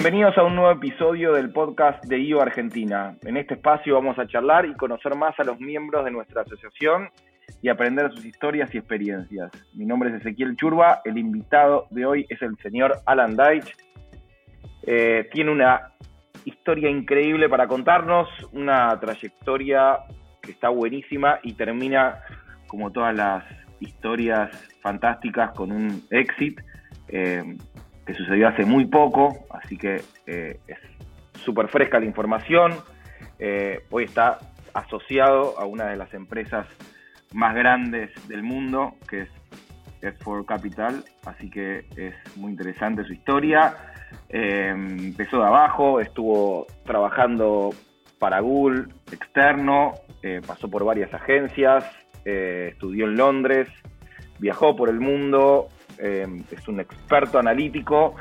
Bienvenidos a un nuevo episodio del podcast de IO Argentina. En este espacio vamos a charlar y conocer más a los miembros de nuestra asociación y aprender sus historias y experiencias. Mi nombre es Ezequiel Churba, el invitado de hoy es el señor Alan Deitch. Eh, tiene una historia increíble para contarnos, una trayectoria que está buenísima y termina como todas las historias fantásticas con un exit eh, que sucedió hace muy poco, así que eh, es súper fresca la información. Eh, hoy está asociado a una de las empresas más grandes del mundo, que es S4 Capital, así que es muy interesante su historia. empezó de abajo, estuvo trabajando para Google externo, pasó por varias agencias, estudió en Londres, viajó por el mundo, eh, es un experto analítico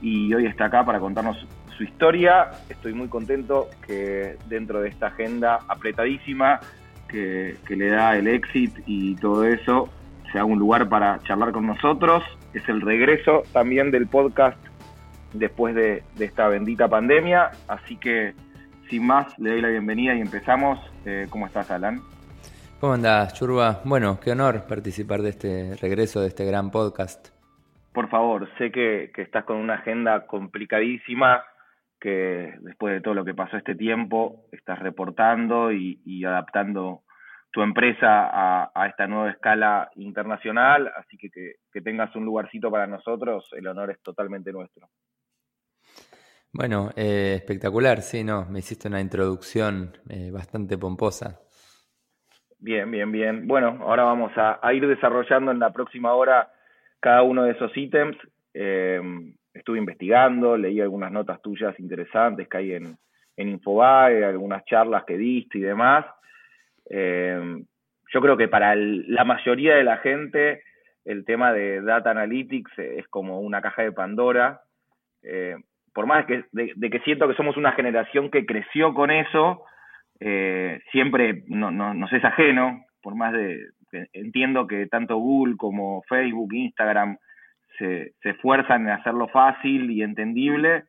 y hoy está acá para contarnos su historia. Estoy muy contento que dentro de esta agenda apretadísima que, le da el exit y todo eso, sea un lugar para charlar con nosotros. Es el regreso también del podcast después de, esta bendita pandemia. Así que, sin más, le doy la bienvenida y empezamos. Eh, ¿Cómo estás, Alan? ¿Cómo andás, Churba? Bueno, qué honor participar de este regreso, de este gran podcast. Por favor, sé que, estás con una agenda complicadísima, que después de todo lo que pasó este tiempo, estás reportando y, adaptando tu empresa a, esta nueva escala internacional, así que, que, tengas un lugarcito para nosotros, el honor es totalmente nuestro. Bueno, eh, espectacular, sí, no, me hiciste una introducción eh, bastante pomposa. Bien, bien, bien. Bueno, ahora vamos a, ir desarrollando en la próxima hora cada uno de esos ítems. Eh, estuve investigando, leí algunas notas tuyas interesantes que hay en, en Infobae, algunas charlas que diste y demás. Eh, yo creo que para la mayoría de la gente el tema de data analytics es como una caja de Pandora. Eh, por más que, de, que siento que somos una generación que creció con eso, eh, siempre no, no, nos es ajeno, por más de, entiendo que tanto Google como Facebook, Instagram se, se esfuerzan en hacerlo fácil y entendible,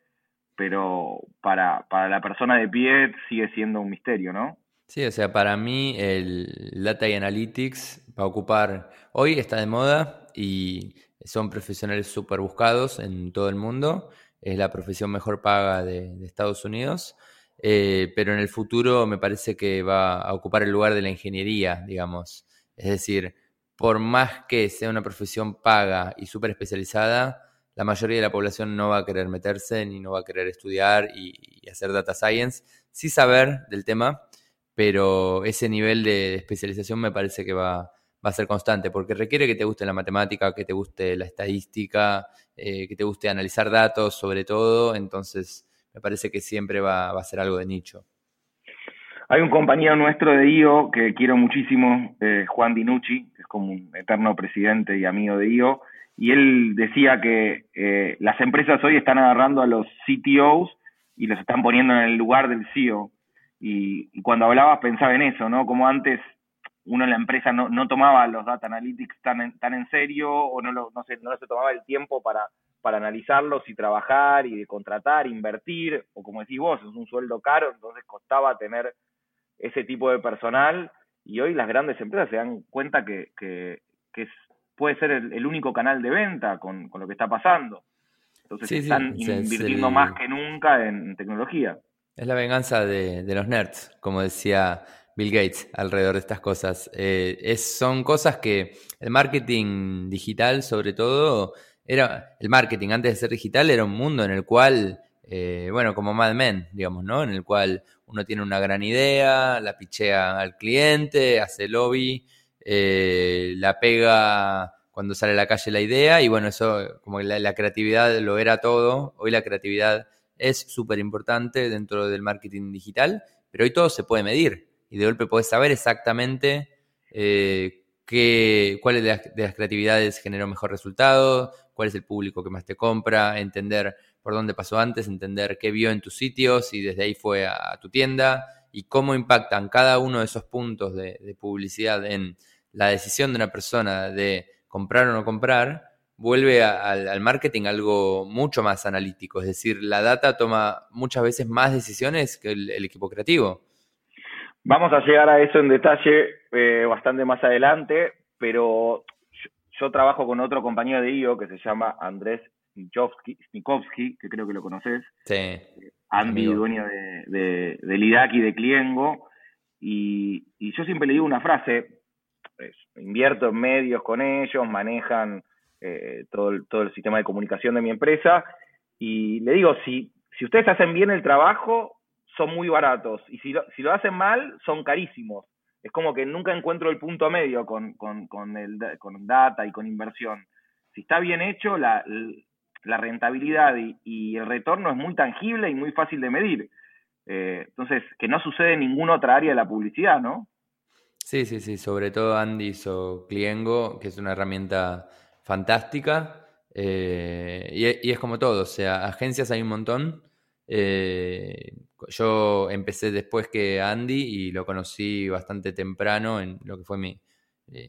pero para, para la persona de pie sigue siendo un misterio, ¿no? Sí, o sea, para mí el Data y Analytics va a ocupar, hoy está de moda y son profesionales súper buscados en todo el mundo, es la profesión mejor paga de, de Estados Unidos eh, pero en el futuro me parece que va a ocupar el lugar de la ingeniería, digamos. Es decir, por más que sea una profesión paga y súper especializada, la mayoría de la población no va a querer meterse ni no va a querer estudiar y, hacer data science, sí saber del tema, pero ese nivel de especialización me parece que va, a ser constante, porque requiere que te guste la matemática, que te guste la estadística, eh, que te guste analizar datos sobre todo, entonces me parece que siempre va, a ser algo de nicho. Hay un compañero nuestro de IO que quiero muchísimo, eh, Juan Dinucci, que es como un eterno presidente y amigo de IO, y él decía que eh, las empresas hoy están agarrando a los CTOs y los están poniendo en el lugar del CEO. Y, cuando hablabas pensaba en eso, ¿no? Como antes uno en la empresa no, no tomaba los data analytics tan en, tan en serio o no, no se tomaba el tiempo para para analizarlos y trabajar y de contratar, invertir, o como decís vos, es un sueldo caro, entonces costaba tener ese tipo de personal y hoy las grandes empresas se dan cuenta que, que, puede ser el, único canal de venta con, lo que está pasando. Entonces están invirtiendo más que nunca en tecnología. Es la venganza de, los nerds, como decía Bill Gates alrededor de estas cosas. Eh, es, son cosas que el marketing digital, sobre todo, era el marketing antes de ser digital era un mundo en el cual, eh, bueno, como Mad Men, digamos, ¿no? En el cual uno tiene una gran idea, la pichea al cliente, hace lobby, eh, la pega cuando sale a la calle la idea y bueno, eso como la, la creatividad lo era todo. Hoy la creatividad es súper importante dentro del marketing digital, pero hoy todo se puede medir y de golpe puedes saber exactamente eh, qué, cuáles de las, de las creatividades generó mejor resultado, cuál es el público que más te compra, entender por dónde pasó antes, entender qué vio en tus sitios y desde ahí fue a, tu tienda y cómo impactan cada uno de esos puntos de, publicidad en la decisión de una persona de comprar o no comprar, vuelve al marketing algo mucho más analítico. Es decir, la data toma muchas veces más decisiones que el, equipo creativo. Vamos a llegar a eso en detalle eh, bastante más adelante, pero yo, trabajo con otro compañero de IO que se llama Andrés Snikovsky, que creo que lo conoces. Sí. Andy, dueño de, de, del IDACI de Cliengo. Y, yo siempre le digo una frase, invierto en medios con ellos, manejan eh, todo, el, todo el sistema de comunicación de mi empresa, y le digo, si, si ustedes hacen bien el trabajo, son muy baratos, y si lo, si lo hacen mal, son carísimos. Es como que nunca encuentro el punto medio con, con, con, el, con data y con inversión. Si está bien hecho, la, la rentabilidad y, el retorno es muy tangible y muy fácil de medir. Eh, entonces, que no sucede en ninguna otra área de la publicidad, ¿no? Sí, sí, sí, sobre todo Andis o Cliengo, que es una herramienta fantástica. Eh, y, es como todo, o sea, agencias hay un montón. Eh, yo empecé después que Andy y lo conocí bastante temprano en lo que fue mi,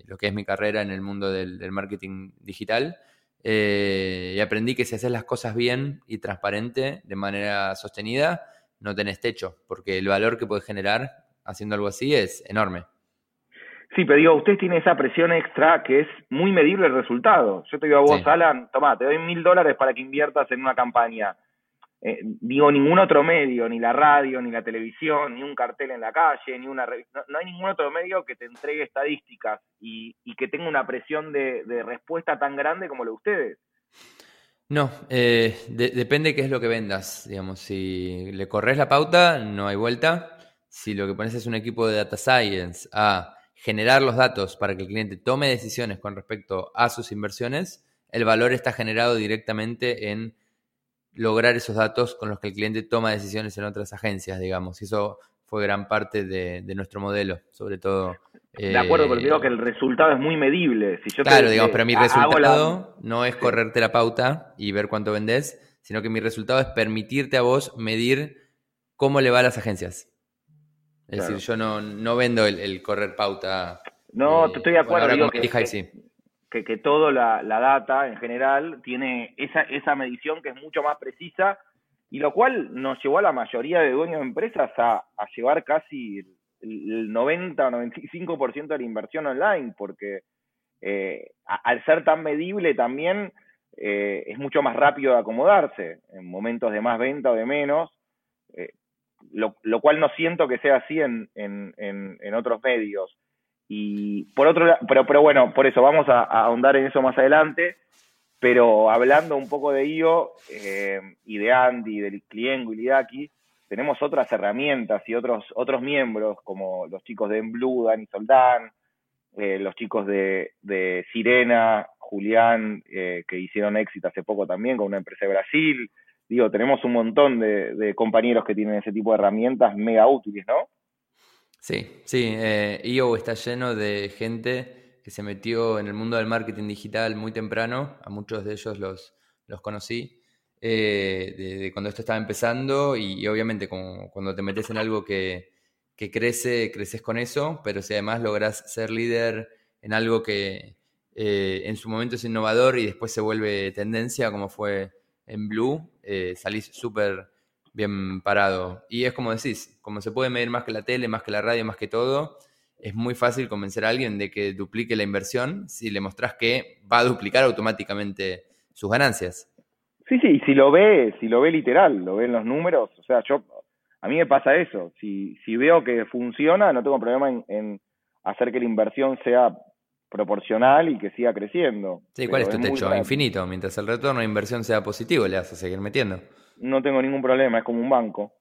lo que es mi carrera en el mundo del marketing digital. Eh, y aprendí que si haces las cosas bien y transparente, de manera sostenida, no tenés techo, porque el valor que puedes generar haciendo algo así es enorme. Sí, pero digo, usted tiene esa presión extra que es muy medible el resultado. Yo te digo a vos, Alan, toma, te doy mil dólares para que inviertas en una campaña. Eh, digo, ningún otro medio, ni la radio, ni la televisión, ni un cartel en la calle, ni una revista, no, hay ningún otro medio que te entregue estadísticas y, que tenga una presión de, respuesta tan grande como lo de ustedes. No, eh, depende qué es lo que vendas. Digamos, si le corres la pauta, no hay vuelta. Si lo que pones es un equipo de data science a generar los datos para que el cliente tome decisiones con respecto a sus inversiones, el valor está generado directamente en lograr esos datos con los que el cliente toma decisiones en otras agencias, digamos. Y eso fue gran parte de, nuestro modelo, sobre todo. De acuerdo, pero digo que el resultado es muy medible. Si yo claro, digamos, pero mi resultado no es correrte la pauta y ver cuánto vendes, sino que mi resultado es permitirte a vos medir cómo le va a las agencias. Es decir, yo no, no vendo el, correr pauta. No, eh, estoy de acuerdo. Ahora que, sí que, que toda la, data en general tiene esa, esa medición que es mucho más precisa y lo cual nos llevó a la mayoría de dueños de empresas a, llevar casi el, 90 o 95% de la inversión online, porque eh, al ser tan medible también eh, es mucho más rápido de acomodarse en momentos de más venta o de menos, eh, lo, lo, cual no siento que sea así en, en, en otros medios. Y por otro lado, pero, pero bueno, por eso vamos a, ahondar en eso más adelante. Pero hablando un poco de IO eh, y de Andy, del Cliengo y tenemos otras herramientas y otros, otros miembros, como los chicos de Blue, Dani Soldán, eh, los chicos de, de Sirena, Julián, eh, que hicieron éxito hace poco también con una empresa de Brasil. Digo, tenemos un montón de, de compañeros que tienen ese tipo de herramientas mega útiles, ¿no? Sí, sí, eh, IO está lleno de gente que se metió en el mundo del marketing digital muy temprano, a muchos de ellos los, los conocí eh, de, cuando esto estaba empezando. Y, obviamente cuando te metes en algo que, crece, creces con eso, pero si además logras ser líder en algo que eh, en su momento es innovador y después se vuelve tendencia, como fue en Blue, eh, salís súper bien parado. Y es como decís, como se puede medir más que la tele, más que la radio, más que todo, es muy fácil convencer a alguien de que duplique la inversión si le mostrás que va a duplicar automáticamente sus ganancias. Sí, sí, si lo ve, si lo ve literal, lo ve en los números, o sea, yo, a mí me pasa eso, si, si veo que funciona, no tengo problema en, hacer que la inversión sea proporcional y que siga creciendo. Sí, ¿cuál es tu techo? Infinito, mientras el retorno de inversión sea positivo, le vas a seguir metiendo no tengo ningún problema, es como un banco.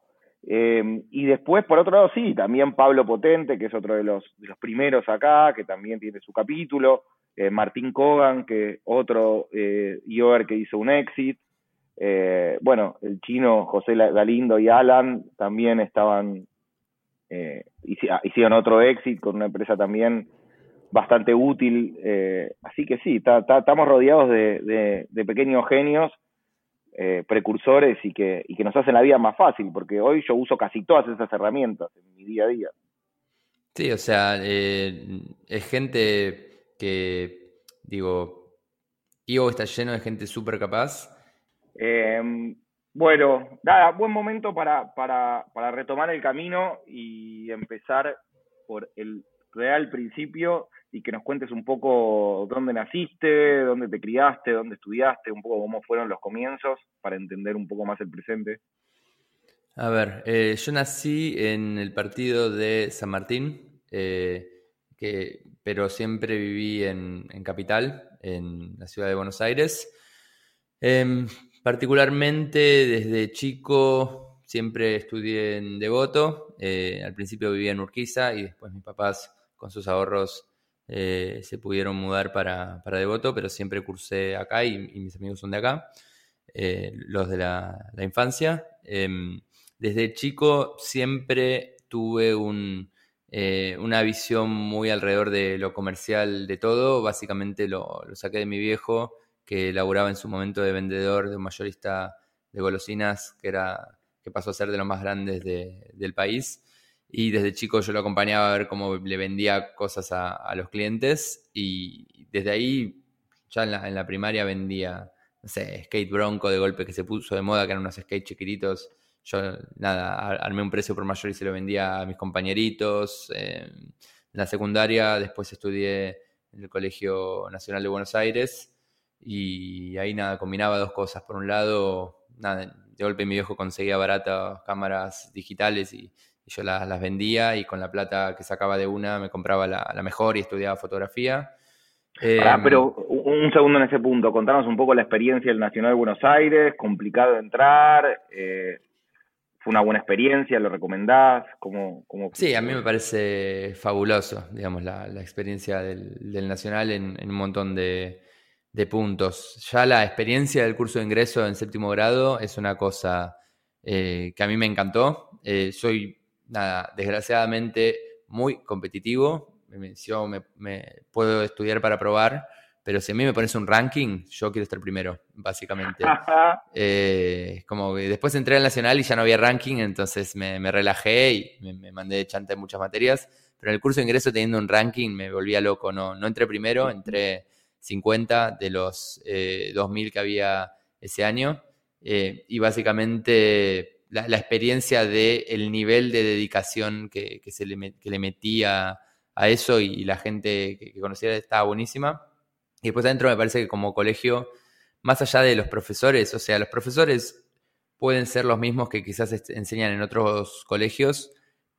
Eh, y después, por otro lado, sí, también Pablo Potente, que es otro de los, de los primeros acá, que también tiene su capítulo, eh, Martín Kogan, que otro eh, que hizo un exit, eh, bueno, el chino José Galindo y Alan también estaban, hicieron otro exit con una empresa también bastante útil, así que sí, estamos rodeados de, de pequeños genios eh, precursores y que, y que nos hacen la vida más fácil, porque hoy yo uso casi todas esas herramientas en mi día a día. Sí, o sea, eh, es gente que, digo, IO está lleno de gente súper capaz. Em, bueno, nada, buen momento para, para, para retomar el camino y empezar por el real principio y que nos cuentes un poco dónde naciste, dónde te criaste, dónde estudiaste, un poco cómo fueron los comienzos para entender un poco más el presente. A ver, eh, yo nací en el partido de San Martín, eh, pero siempre viví en, Capital, en la ciudad de Buenos Aires. Em, particularmente desde chico siempre estudié en Devoto. Eh, al principio vivía en Urquiza y después mis papás con sus ahorros eh, se pudieron mudar para, para, Devoto, pero siempre cursé acá y, mis amigos son de acá, eh, los de la, infancia. Em, desde chico siempre tuve un, eh, una visión muy alrededor de lo comercial de todo, básicamente lo, lo saqué de mi viejo, que laburaba en su momento de vendedor, de un mayorista de golosinas, que, era, que pasó a ser de los más grandes del país y desde chico yo lo acompañaba a ver cómo le vendía cosas a, los clientes y desde ahí ya en la, primaria vendía, skate bronco de golpe que se puso de moda, que eran unos skates chiquititos. Yo, nada, armé un precio por mayor y se lo vendía a mis compañeritos. en la secundaria después estudié en el Colegio Nacional de Buenos Aires y ahí nada, combinaba dos cosas. Por un lado, nada, de golpe mi viejo conseguía baratas cámaras digitales y y yo las, vendía y con la plata que sacaba de una me compraba la, mejor y estudiaba fotografía. Em, pero un segundo en ese punto, contanos un poco la experiencia del Nacional de Buenos Aires, complicado de entrar, eh, fue una buena experiencia, ¿lo recomendás? ¿Cómo, cómo... Sí, a mí me parece fabuloso, digamos, la, experiencia del, Nacional en, un montón de, puntos. Ya la experiencia del curso de ingreso en séptimo grado es una cosa eh, que a mí me encantó. Eh, soy nada, desgraciadamente muy competitivo. Yo me, puedo estudiar para probar, pero si a mí me pones un ranking, yo quiero estar primero, básicamente. eh, como que después entré al Nacional y ya no había ranking, entonces me, relajé y me, mandé de chanta en muchas materias. Pero en el curso de ingreso teniendo un ranking me volvía loco. No, no entré primero, entré 50 de los eh, 2000 que había ese año. Eh, y básicamente la, experiencia del el nivel de dedicación que, se le, que le metía a eso y, la gente que, conocía estaba buenísima. Y después adentro me parece que como colegio, más allá de los profesores, o sea, los profesores pueden ser los mismos que quizás enseñan en otros colegios,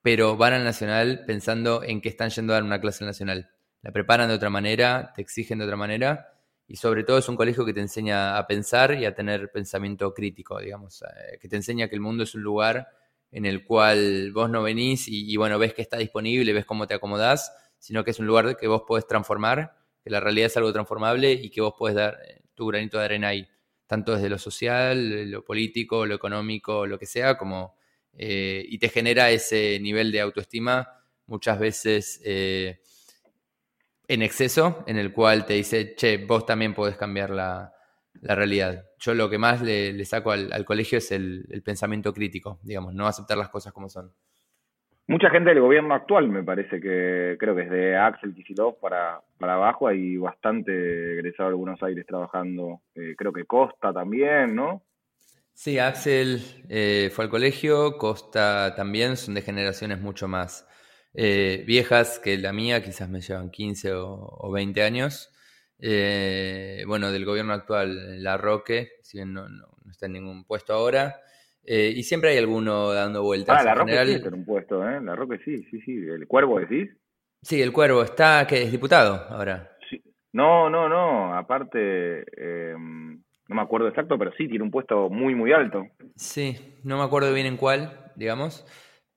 pero van al nacional pensando en que están yendo a dar una clase nacional. La preparan de otra manera, te exigen de otra manera y sobre todo es un colegio que te enseña a pensar y a tener pensamiento crítico, digamos, eh, que te enseña que el mundo es un lugar en el cual vos no venís y, bueno, ves que está disponible, ves cómo te acomodás, sino que es un lugar que vos podés transformar, que la realidad es algo transformable y que vos podés dar eh, tu granito de arena ahí, tanto desde lo social, lo político, lo económico, lo que sea, como, eh, y te genera ese nivel de autoestima muchas veces en exceso, en el cual te dice, che, vos también podés cambiar la, realidad. Yo lo que más le, saco al, colegio es el, pensamiento crítico, digamos, no aceptar las cosas como son. Mucha gente del gobierno actual, me parece que creo que es de Axel Kicillof para, para abajo, hay bastante egresado de Buenos Aires trabajando, eh, creo que Costa también, ¿no? Sí, Axel eh, fue al colegio, Costa también, son de generaciones mucho más eh, viejas que la mía, quizás me llevan 15 o, 20 años. Eh, bueno, del gobierno actual, La Roque, si bien no, está en ningún puesto ahora. Eh, y siempre hay alguno dando vueltas. Ah, La Roque sí está en un puesto, ¿eh? La Roque sí, sí, sí. ¿El Cuervo decís? Sí, el Cuervo. ¿Está, que es diputado ahora? No, no, no. Aparte, em, no me acuerdo exacto, pero sí, tiene un puesto muy, muy alto. Sí, no me acuerdo bien en cuál, digamos.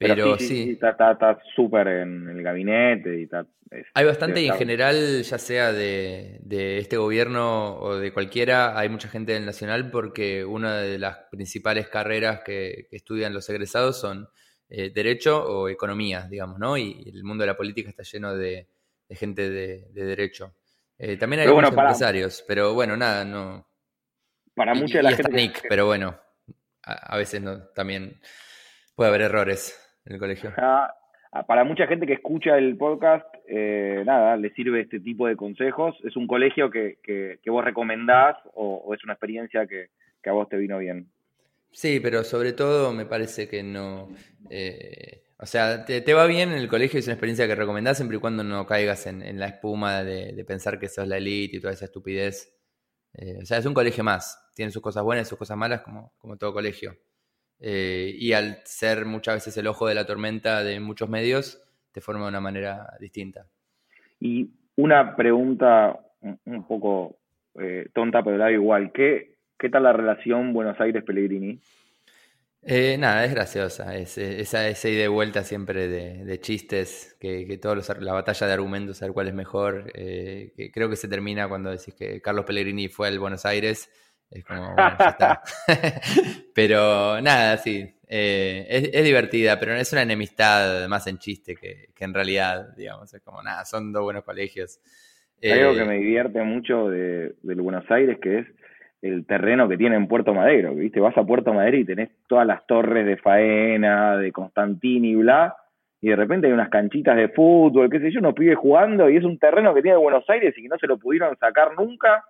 Pero, sí, está súper en el gabinete y está... hay bastante y en general, ya sea de, este gobierno o de cualquiera, hay mucha gente del Nacional porque una de las principales carreras que, estudian los egresados son eh, Derecho o Economía, digamos, ¿no? Y el mundo de la política está lleno de, gente de, Derecho. Eh, también hay algunos empresarios, pero bueno, nada, no... Para mucha de la gente... pero bueno, a, a veces no, también puede haber errores en el colegio. Ah, para mucha gente que escucha el podcast, eh, nada, le sirve este tipo de consejos. ¿Es un colegio que, que, vos recomendás o, es una experiencia que, a vos te vino bien? Sí, pero sobre todo me parece que no... Eh, o sea, te, va bien en el colegio, es una experiencia que recomendás siempre y cuando no caigas en, la espuma de, pensar que sos la elite y toda esa estupidez. Eh, o sea, es un colegio más. Tiene sus cosas buenas y sus cosas malas como, como todo colegio. Eh, y al ser muchas veces el ojo de la tormenta de muchos medios, te forma de una manera distinta. Y una pregunta un poco eh, tonta, pero da igual. ¿Qué, ¿Qué tal la relación Buenos Aires-Pellegrini? Eh, nada, es graciosa. Es, esa, ida y de vuelta siempre de, chistes, que, que todos la batalla de argumentos, saber cuál es mejor. que creo que se termina cuando decís que Carlos Pellegrini fue al Buenos Aires es como, bueno, ya está. pero nada, sí. Eh, es, divertida, pero es una enemistad más en chiste que, en realidad, digamos. Es como, nada, son dos buenos colegios. Hay algo que eh, me divierte mucho de, Buenos Aires, que es el terreno que tiene en Puerto Madero, ¿viste? Vas a Puerto Madero y tenés todas las torres de Faena, de Constantini y bla, y de repente hay unas canchitas de fútbol, qué sé yo, unos pibes jugando, y es un terreno que tiene Buenos Aires y que no se lo pudieron sacar nunca,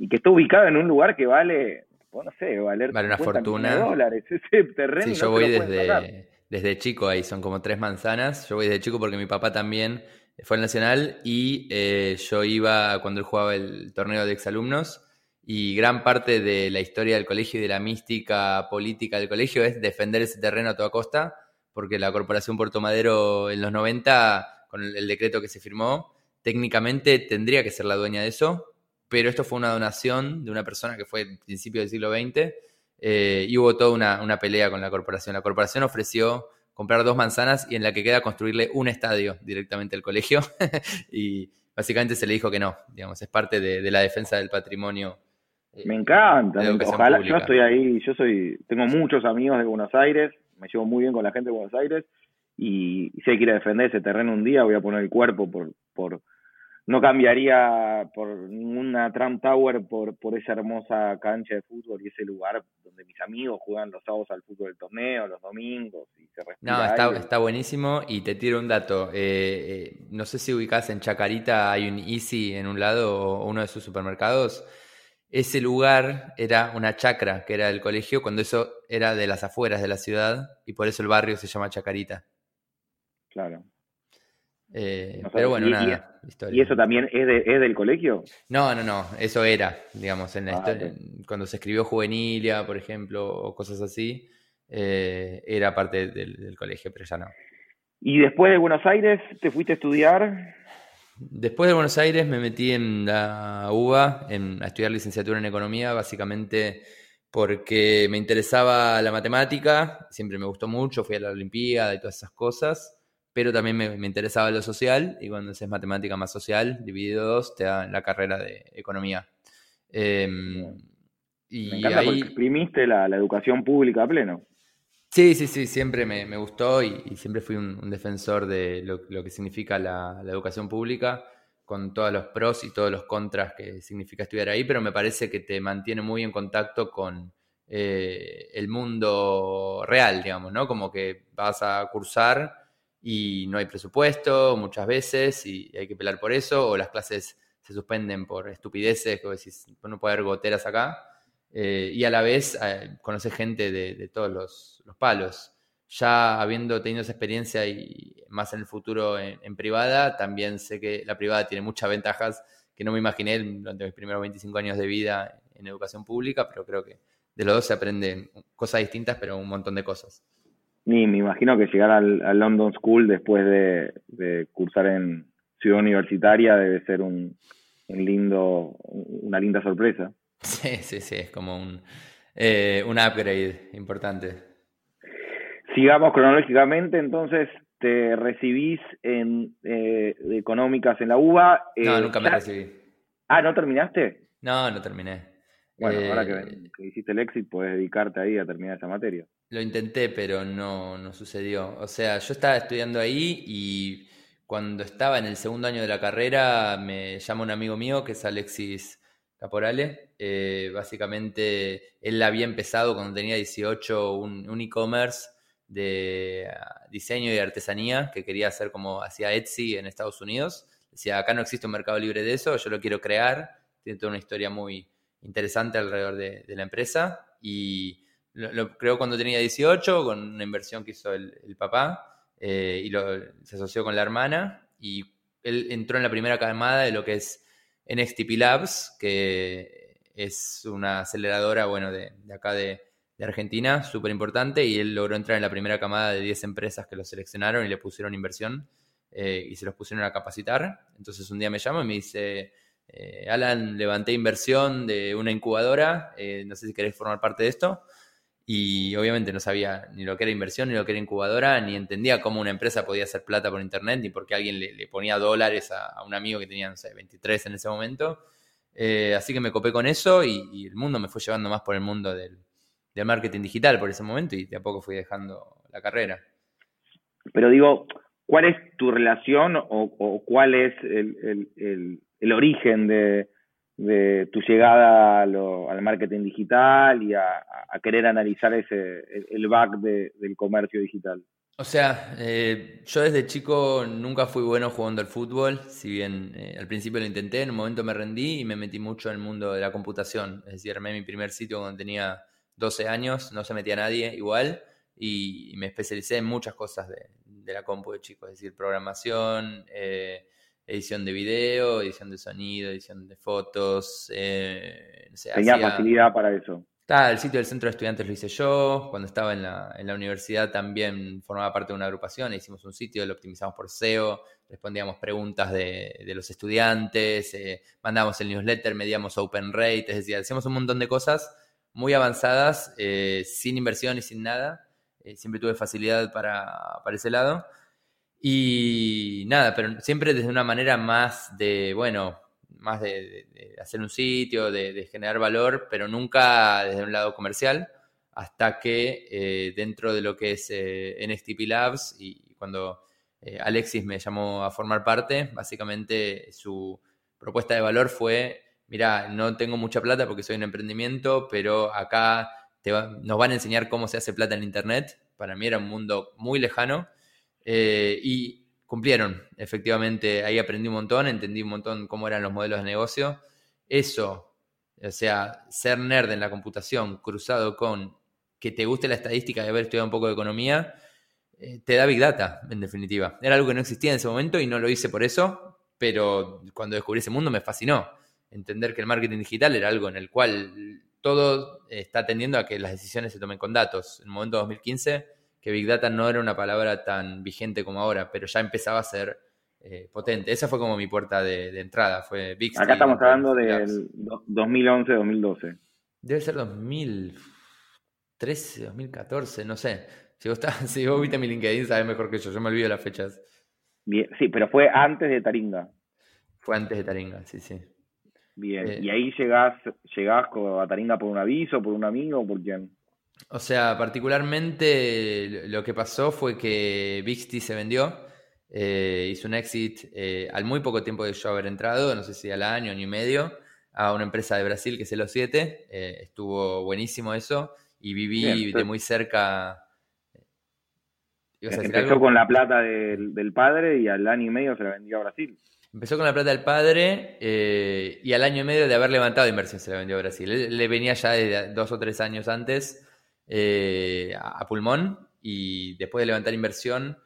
y que está ubicado en un lugar que vale, no sé, valer vale una fortuna. dólares. Ese terreno. Sí, yo voy desde, desde chico ahí, son como tres manzanas. Yo voy desde chico porque mi papá también fue al Nacional y eh, yo iba cuando él jugaba el torneo de exalumnos. Y gran parte de la historia del colegio y de la mística política del colegio es defender ese terreno a toda costa, porque la Corporación Puerto Madero en los 90, con el decreto que se firmó, técnicamente tendría que ser la dueña de eso, pero esto fue una donación de una persona que fue principio del siglo XX eh, y hubo toda una, pelea con la corporación. La corporación ofreció comprar dos manzanas y en la que queda construirle un estadio directamente al colegio y básicamente se le dijo que no, digamos, es parte de, la defensa del patrimonio. Eh, me encanta, ojalá, yo estoy ahí, yo soy, tengo muchos amigos de Buenos Aires, me llevo muy bien con la gente de Buenos Aires y, si hay que ir a defender ese terreno un día voy a poner el cuerpo por, por, no cambiaría por ninguna Trump Tower por, por esa hermosa cancha de fútbol y ese lugar donde mis amigos juegan los sábados al fútbol del torneo, los domingos y se No, está, está, buenísimo y te tiro un dato. Eh, eh, no sé si ubicás en Chacarita hay un Easy en un lado o uno de sus supermercados. Ese lugar era una chacra que era del colegio cuando eso era de las afueras de la ciudad y por eso el barrio se llama Chacarita. Claro. Eh, pero bueno, y, nada. ¿Y eso también es, es, del colegio? No, no, no. Eso era, digamos, en ah, cuando se escribió Juvenilia, por ejemplo, o cosas así, eh, era parte del, colegio, pero ya no. ¿Y después de Buenos Aires te fuiste a estudiar? Después de Buenos Aires me metí en la UBA en, a estudiar licenciatura en economía, básicamente porque me interesaba la matemática, siempre me gustó mucho, fui a la Olimpiada y todas esas cosas pero también me, interesaba lo social y cuando haces matemática más social, dividido dos, te da la carrera de economía. Em, y me encanta ahí... exprimiste la, educación pública a pleno. Sí, sí, sí, siempre me, gustó y, siempre fui un, defensor de lo, que significa la, educación pública, con todos los pros y todos los contras que significa estudiar ahí, pero me parece que te mantiene muy en contacto con eh, el mundo real, digamos, ¿no? Como que vas a cursar y no hay presupuesto muchas veces y hay que pelar por eso, o las clases se suspenden por estupideces, como decís, no puede haber goteras acá, eh, y a la vez eh, conoce gente de, todos los, palos. Ya habiendo tenido esa experiencia y más en el futuro en, privada, también sé que la privada tiene muchas ventajas que no me imaginé durante mis primeros 25 años de vida en educación pública, pero creo que de los dos se aprenden cosas distintas, pero un montón de cosas. Ni me imagino que llegar al, London School después de, cursar en Ciudad Universitaria debe ser un, lindo, una linda sorpresa. Sí, sí, sí, es como un, eh, un upgrade importante. Sigamos cronológicamente, entonces te recibís en eh, económicas en la UBA. no, eh, nunca me recibí. Ah, ¿no terminaste? No, no terminé. Bueno, ahora que, que, hiciste el exit, puedes dedicarte ahí a terminar esa materia. Lo intenté, pero no, no sucedió. O sea, yo estaba estudiando ahí y cuando estaba en el segundo año de la carrera me llama un amigo mío que es Alexis Caporale. Eh, básicamente él había empezado cuando tenía 18 un, un e-commerce de ah, diseño y artesanía que quería hacer como hacía Etsy en Estados Unidos. Decía, acá no existe un mercado libre de eso, yo lo quiero crear. Tiene toda una historia muy interesante alrededor de, la empresa. Y lo, creó cuando tenía 18 con una inversión que hizo el, papá eh, y se asoció con la hermana. Y él entró en la primera camada de lo que es NXTP Labs, que es una aceleradora, bueno, de, acá de, Argentina, súper importante, y él logró entrar en la primera camada de 10 empresas que lo seleccionaron y le pusieron inversión eh, y se los pusieron a capacitar. Entonces un día me llama y me dice, eh, Alan, levanté inversión de una incubadora, eh, no sé si querés formar parte de esto. Y obviamente no sabía ni lo que era inversión, ni lo que era incubadora, ni entendía cómo una empresa podía hacer plata por internet, ni por qué alguien le, ponía dólares a, un amigo que tenía, no sé, 23 en ese momento. Eh, así que me copé con eso y, el mundo me fue llevando más por el mundo del, marketing digital por ese momento y de a poco fui dejando la carrera. Pero digo, ¿cuál es tu relación o, cuál es el origen de, tu llegada al marketing digital y a, querer analizar ese, el back del comercio digital? O sea, eh, yo desde chico nunca fui bueno jugando al fútbol, si bien eh, al principio lo intenté, en un momento me rendí y me metí mucho en el mundo de la computación. Es decir, armé mi primer sitio cuando tenía 12 años, no se metía nadie igual, y, me especialicé en muchas cosas de, de, la compu de chico, es decir, programación, eh, edición de video, edición de sonido, edición de fotos. Eh, Tenía facilidad para eso. el sitio del centro de estudiantes lo hice yo. Cuando estaba en la, en la universidad también formaba parte de una agrupación. Hicimos un sitio, lo optimizamos por SEO, respondíamos preguntas de, de los estudiantes, eh, mandábamos el newsletter, medíamos open rate, es decir, hacíamos un montón de cosas muy avanzadas, eh, sin inversión y sin nada. Eh, siempre tuve facilidad para, para ese lado. Y nada, pero siempre desde una manera más de, bueno, más de, hacer un sitio, de, generar valor, pero nunca desde un lado comercial, hasta que eh, dentro de lo que es eh, NXTP Labs y cuando eh, Alexis me llamó a formar parte, básicamente su propuesta de valor fue, mira, no tengo mucha plata porque soy un emprendimiento, pero acá te nos van a enseñar cómo se hace plata en Internet. Para mí era un mundo muy lejano eh, y cumplieron, efectivamente, ahí aprendí un montón, entendí un montón cómo eran los modelos de negocio. Eso, o sea, ser nerd en la computación cruzado con que te guste la estadística y haber estudiado un poco de economía, eh, te da Big Data, en definitiva. Era algo que no existía en ese momento y no lo hice por eso, pero cuando descubrí ese mundo me fascinó. Entender que el marketing digital era algo en el cual todo está tendiendo a que las decisiones se tomen con datos. En el momento 2015 que Big Data no era una palabra tan vigente como ahora, pero ya empezaba a ser eh, potente. Esa fue como mi puerta de, entrada, fue Big Acá estamos hablando del 2011-2012. Debe ser 2013, 2014, no sé. Si vos, si vos viste mi LinkedIn, sabes mejor que yo, yo me olvido las fechas. Bien, sí, pero fue antes de Taringa. Fue antes de Taringa, sí, sí. Bien, eh, ¿y ahí llegás, llegás a Taringa por un aviso, por un amigo, por quién? O sea, particularmente lo que pasó fue que Bixty se vendió, eh, hizo un exit eh, al muy poco tiempo de yo haber entrado, no sé si al año, ni medio, a una empresa de Brasil que es el 7 eh, estuvo buenísimo eso y viví de muy cerca. Empezó con la plata del, padre y al año y medio se la vendió a Brasil. Empezó con la plata del padre y al año y medio de haber levantado inversión se la vendió a Brasil. le venía ya de dos o tres años antes eh, a pulmón y después de levantar inversión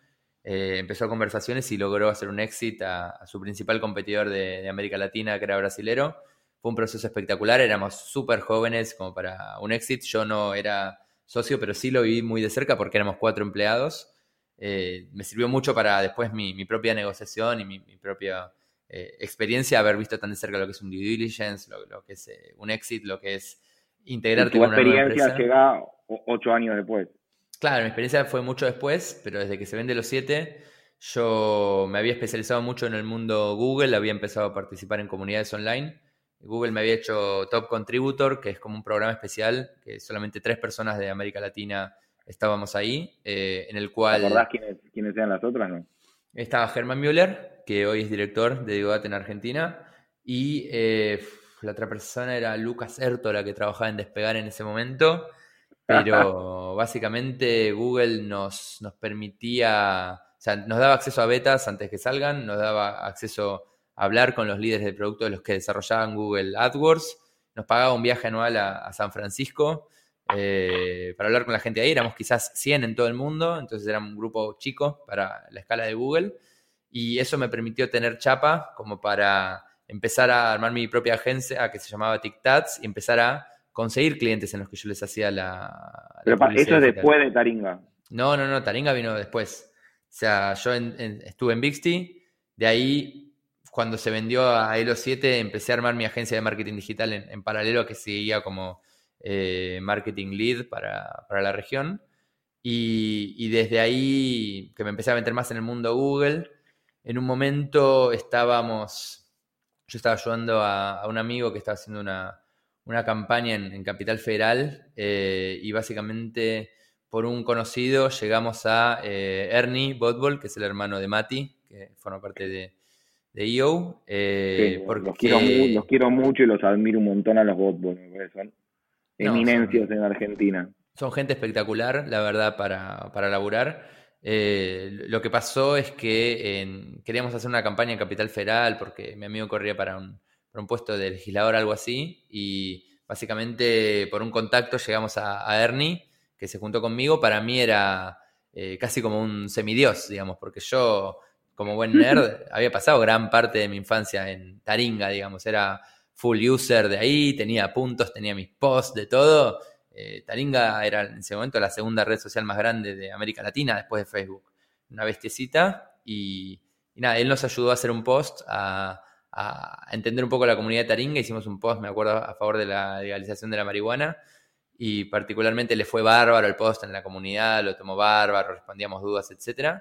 eh, empezó conversaciones y logró hacer un exit a, su principal competidor de, América Latina, que era brasilero. Fue un proceso espectacular, éramos súper jóvenes como para un exit. Yo no era socio, pero sí lo viví muy de cerca porque éramos cuatro empleados. Eh, me sirvió mucho para después mi, propia negociación y mi, propia experiencia, haber visto tan de cerca lo que es un due diligence, lo, que es un exit, lo que es integrarte con una experiencia llega ocho años después. Claro, mi experiencia fue mucho después, pero desde que se vende los siete, yo me había especializado mucho en el mundo Google, había empezado a participar en comunidades online. Google me había hecho Top Contributor, que es como un programa especial, que solamente tres personas de América Latina estábamos ahí, eh, en el cual... ¿Te acordás quiénes, quiénes eran las otras, no? Estaba Germán Müller, que hoy es director de Digodat en Argentina, y eh, la otra persona era Lucas Ertola, que trabajaba en Despegar en ese momento. pero básicamente Google nos, nos permitía, o sea, nos daba acceso a betas antes que salgan, nos daba acceso a hablar con los líderes de producto de los que desarrollaban Google AdWords, nos pagaba un viaje anual a, San Francisco eh, para hablar con la gente ahí, éramos quizás 100 en todo el mundo, entonces era un grupo chico para la escala de Google, y eso me permitió tener chapa como para empezar a armar mi propia agencia que se llamaba TicTats y empezar a conseguir clientes en los que yo les hacía la... Pero eso es después de Taringa. No, no, no, Taringa vino después. O sea, yo estuve en Bixty, de ahí cuando se vendió a Elo 7 empecé a armar mi agencia de marketing digital en, paralelo a que seguía como eh, marketing lead para, la región. Y, y, desde ahí que me empecé a meter más en el mundo Google, en un momento estábamos, yo estaba ayudando a, un amigo que estaba haciendo una, campaña en, Capital Federal eh, y básicamente por un conocido llegamos a eh, Ernie Botbol, que es el hermano de Mati, que forma parte de, de EO. Eh, porque... los, quiero, mucho y los admiro un montón a los Botbol, son eminencias en Argentina. Son gente espectacular, la verdad, para, para laburar. Eh, lo que pasó es que queríamos hacer una campaña en Capital Federal porque mi amigo corría para un, puesto de legislador, algo así, y básicamente por un contacto llegamos a, Ernie, que se juntó conmigo. Para mí era eh, casi como un semidios, digamos, porque yo, como buen nerd, había pasado gran parte de mi infancia en Taringa, digamos, era full user de ahí, tenía puntos, tenía mis posts, de todo eh, Taringa era en ese momento la segunda red social más grande de América Latina después de Facebook. Una bestiecita. Y, nada, él nos ayudó a hacer un post, a, entender un poco la comunidad de Taringa. Hicimos un post, me acuerdo, a favor de la legalización de la marihuana. Y particularmente le fue bárbaro el post en la comunidad, lo tomó bárbaro, respondíamos dudas, etc.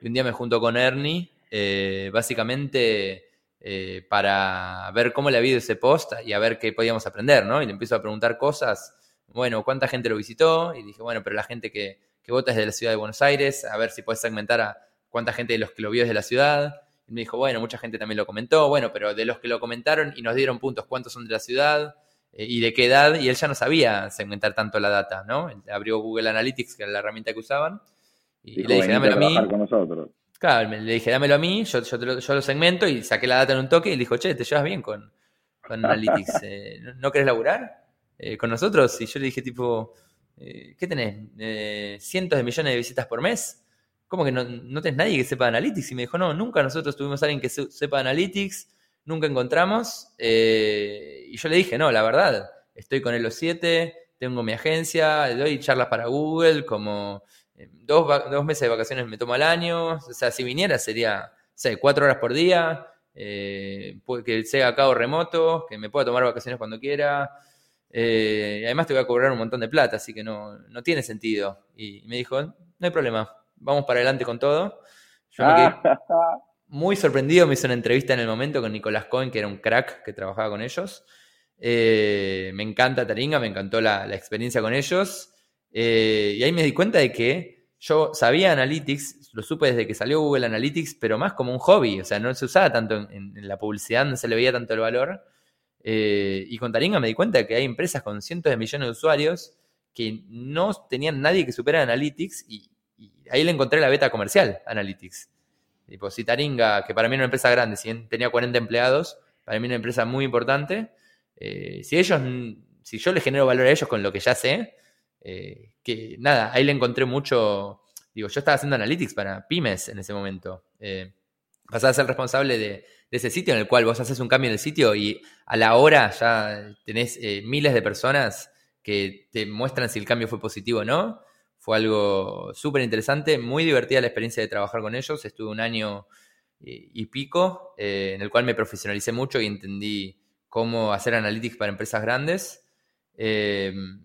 Y un día me junto con Ernie, eh, básicamente eh, para ver cómo le había ido ese post y a ver qué podíamos aprender, ¿no? Y le empiezo a preguntar cosas bueno, ¿cuánta gente lo visitó? Y dije, bueno, pero la gente que, vota es de la ciudad de Buenos Aires, a ver si puedes segmentar a cuánta gente de los que lo vio es de la ciudad. Y me dijo, bueno, mucha gente también lo comentó, bueno, pero de los que lo comentaron y nos dieron puntos, ¿cuántos son de la ciudad? Eh, y de qué edad, y él ya no sabía segmentar tanto la data, ¿no? abrió Google Analytics, que era la herramienta que usaban, y, le dije, dámelo a mí. Claro, le dije, dámelo a mí, yo, lo, segmento y saqué la data en un toque y le dijo, che, te llevas bien con, Analytics, eh, ¿no querés laburar? Eh, con nosotros y yo le dije tipo, eh, ¿qué tenés? Eh, ¿Cientos de millones de visitas por mes? ¿Cómo que no, no tenés nadie que sepa Analytics? Y me dijo, no, nunca nosotros tuvimos a alguien que sepa Analytics, nunca encontramos. y yo le dije, no, la verdad, estoy con Elo 7, tengo mi agencia, doy charlas para Google, como dos, dos meses de vacaciones me tomo al año. O sea, si viniera sería, sé, cuatro horas por día. que sea a cabo remoto, que me pueda tomar vacaciones cuando quiera, eh, además te voy a cobrar un montón de plata, así que no, tiene sentido. Y me dijo, no hay problema, vamos para adelante con todo. Yo me quedé muy sorprendido, me hizo una entrevista en el momento con Nicolás Cohen, que era un crack que trabajaba con ellos. Eh, me encanta Taringa, me encantó la, experiencia con ellos. Eh, y ahí me di cuenta de que yo sabía Analytics, lo supe desde que salió Google Analytics, pero más como un hobby, o sea, no se usaba tanto en, en la publicidad, no se le veía tanto el valor. Eh, y con Taringa me di cuenta que hay empresas con cientos de millones de usuarios que no tenían nadie que supera Analytics y, ahí le encontré la beta comercial, Analytics. Tipo, si Taringa, que para mí era una empresa grande, tenía 40 empleados, para mí una empresa muy importante, eh, si ellos, si yo le genero valor a ellos con lo que ya sé, eh, que nada, ahí le encontré mucho, digo, yo estaba haciendo Analytics para pymes en ese momento. pasaba a ser responsable de de ese sitio en el cual vos haces un cambio en el sitio y a la hora ya tenés eh, miles de personas que te muestran si el cambio fue positivo o no. Fue algo súper interesante, muy divertida la experiencia de trabajar con ellos. Estuve un año eh, y pico eh, en el cual me profesionalicé mucho y entendí cómo hacer analytics para empresas grandes. Em,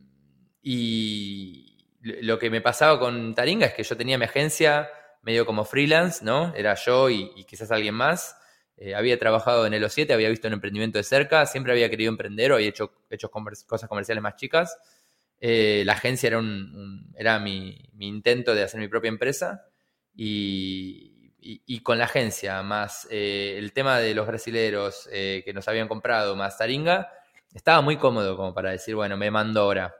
y lo que me pasaba con Taringa es que yo tenía mi agencia medio como freelance, ¿no? Era yo y quizás alguien más. Eh, había trabajado en el O7, había visto un emprendimiento de cerca, siempre había querido emprender o había hecho, hecho cosas comerciales más chicas. Eh, la agencia era, un, era mi, intento de hacer mi propia empresa y, con la agencia, más eh, el tema de los brasileros que nos habían comprado, más Taringa, estaba muy cómodo como para decir, bueno, me mando ahora.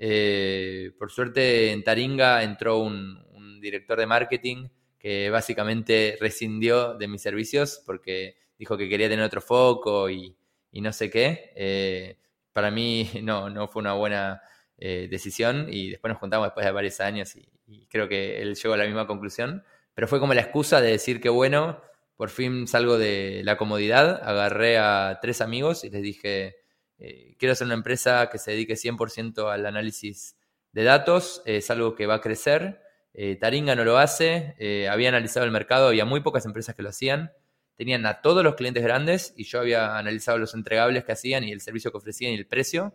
Eh, por suerte en Taringa entró un, director de marketing que básicamente rescindió de mis servicios porque dijo que quería tener otro foco y, no sé qué. Eh, para mí no, no fue una buena eh, decisión y después nos juntamos después de varios años y, y, creo que él llegó a la misma conclusión. Pero fue como la excusa de decir que bueno, por fin salgo de la comodidad, agarré a tres amigos y les dije, eh, quiero hacer una empresa que se dedique 100% al análisis de datos, es algo que va a crecer. Eh, Taringa no lo hace, eh, había analizado el mercado, había muy pocas empresas que lo hacían, tenían a todos los clientes grandes y yo había analizado los entregables que hacían y el servicio que ofrecían y el precio,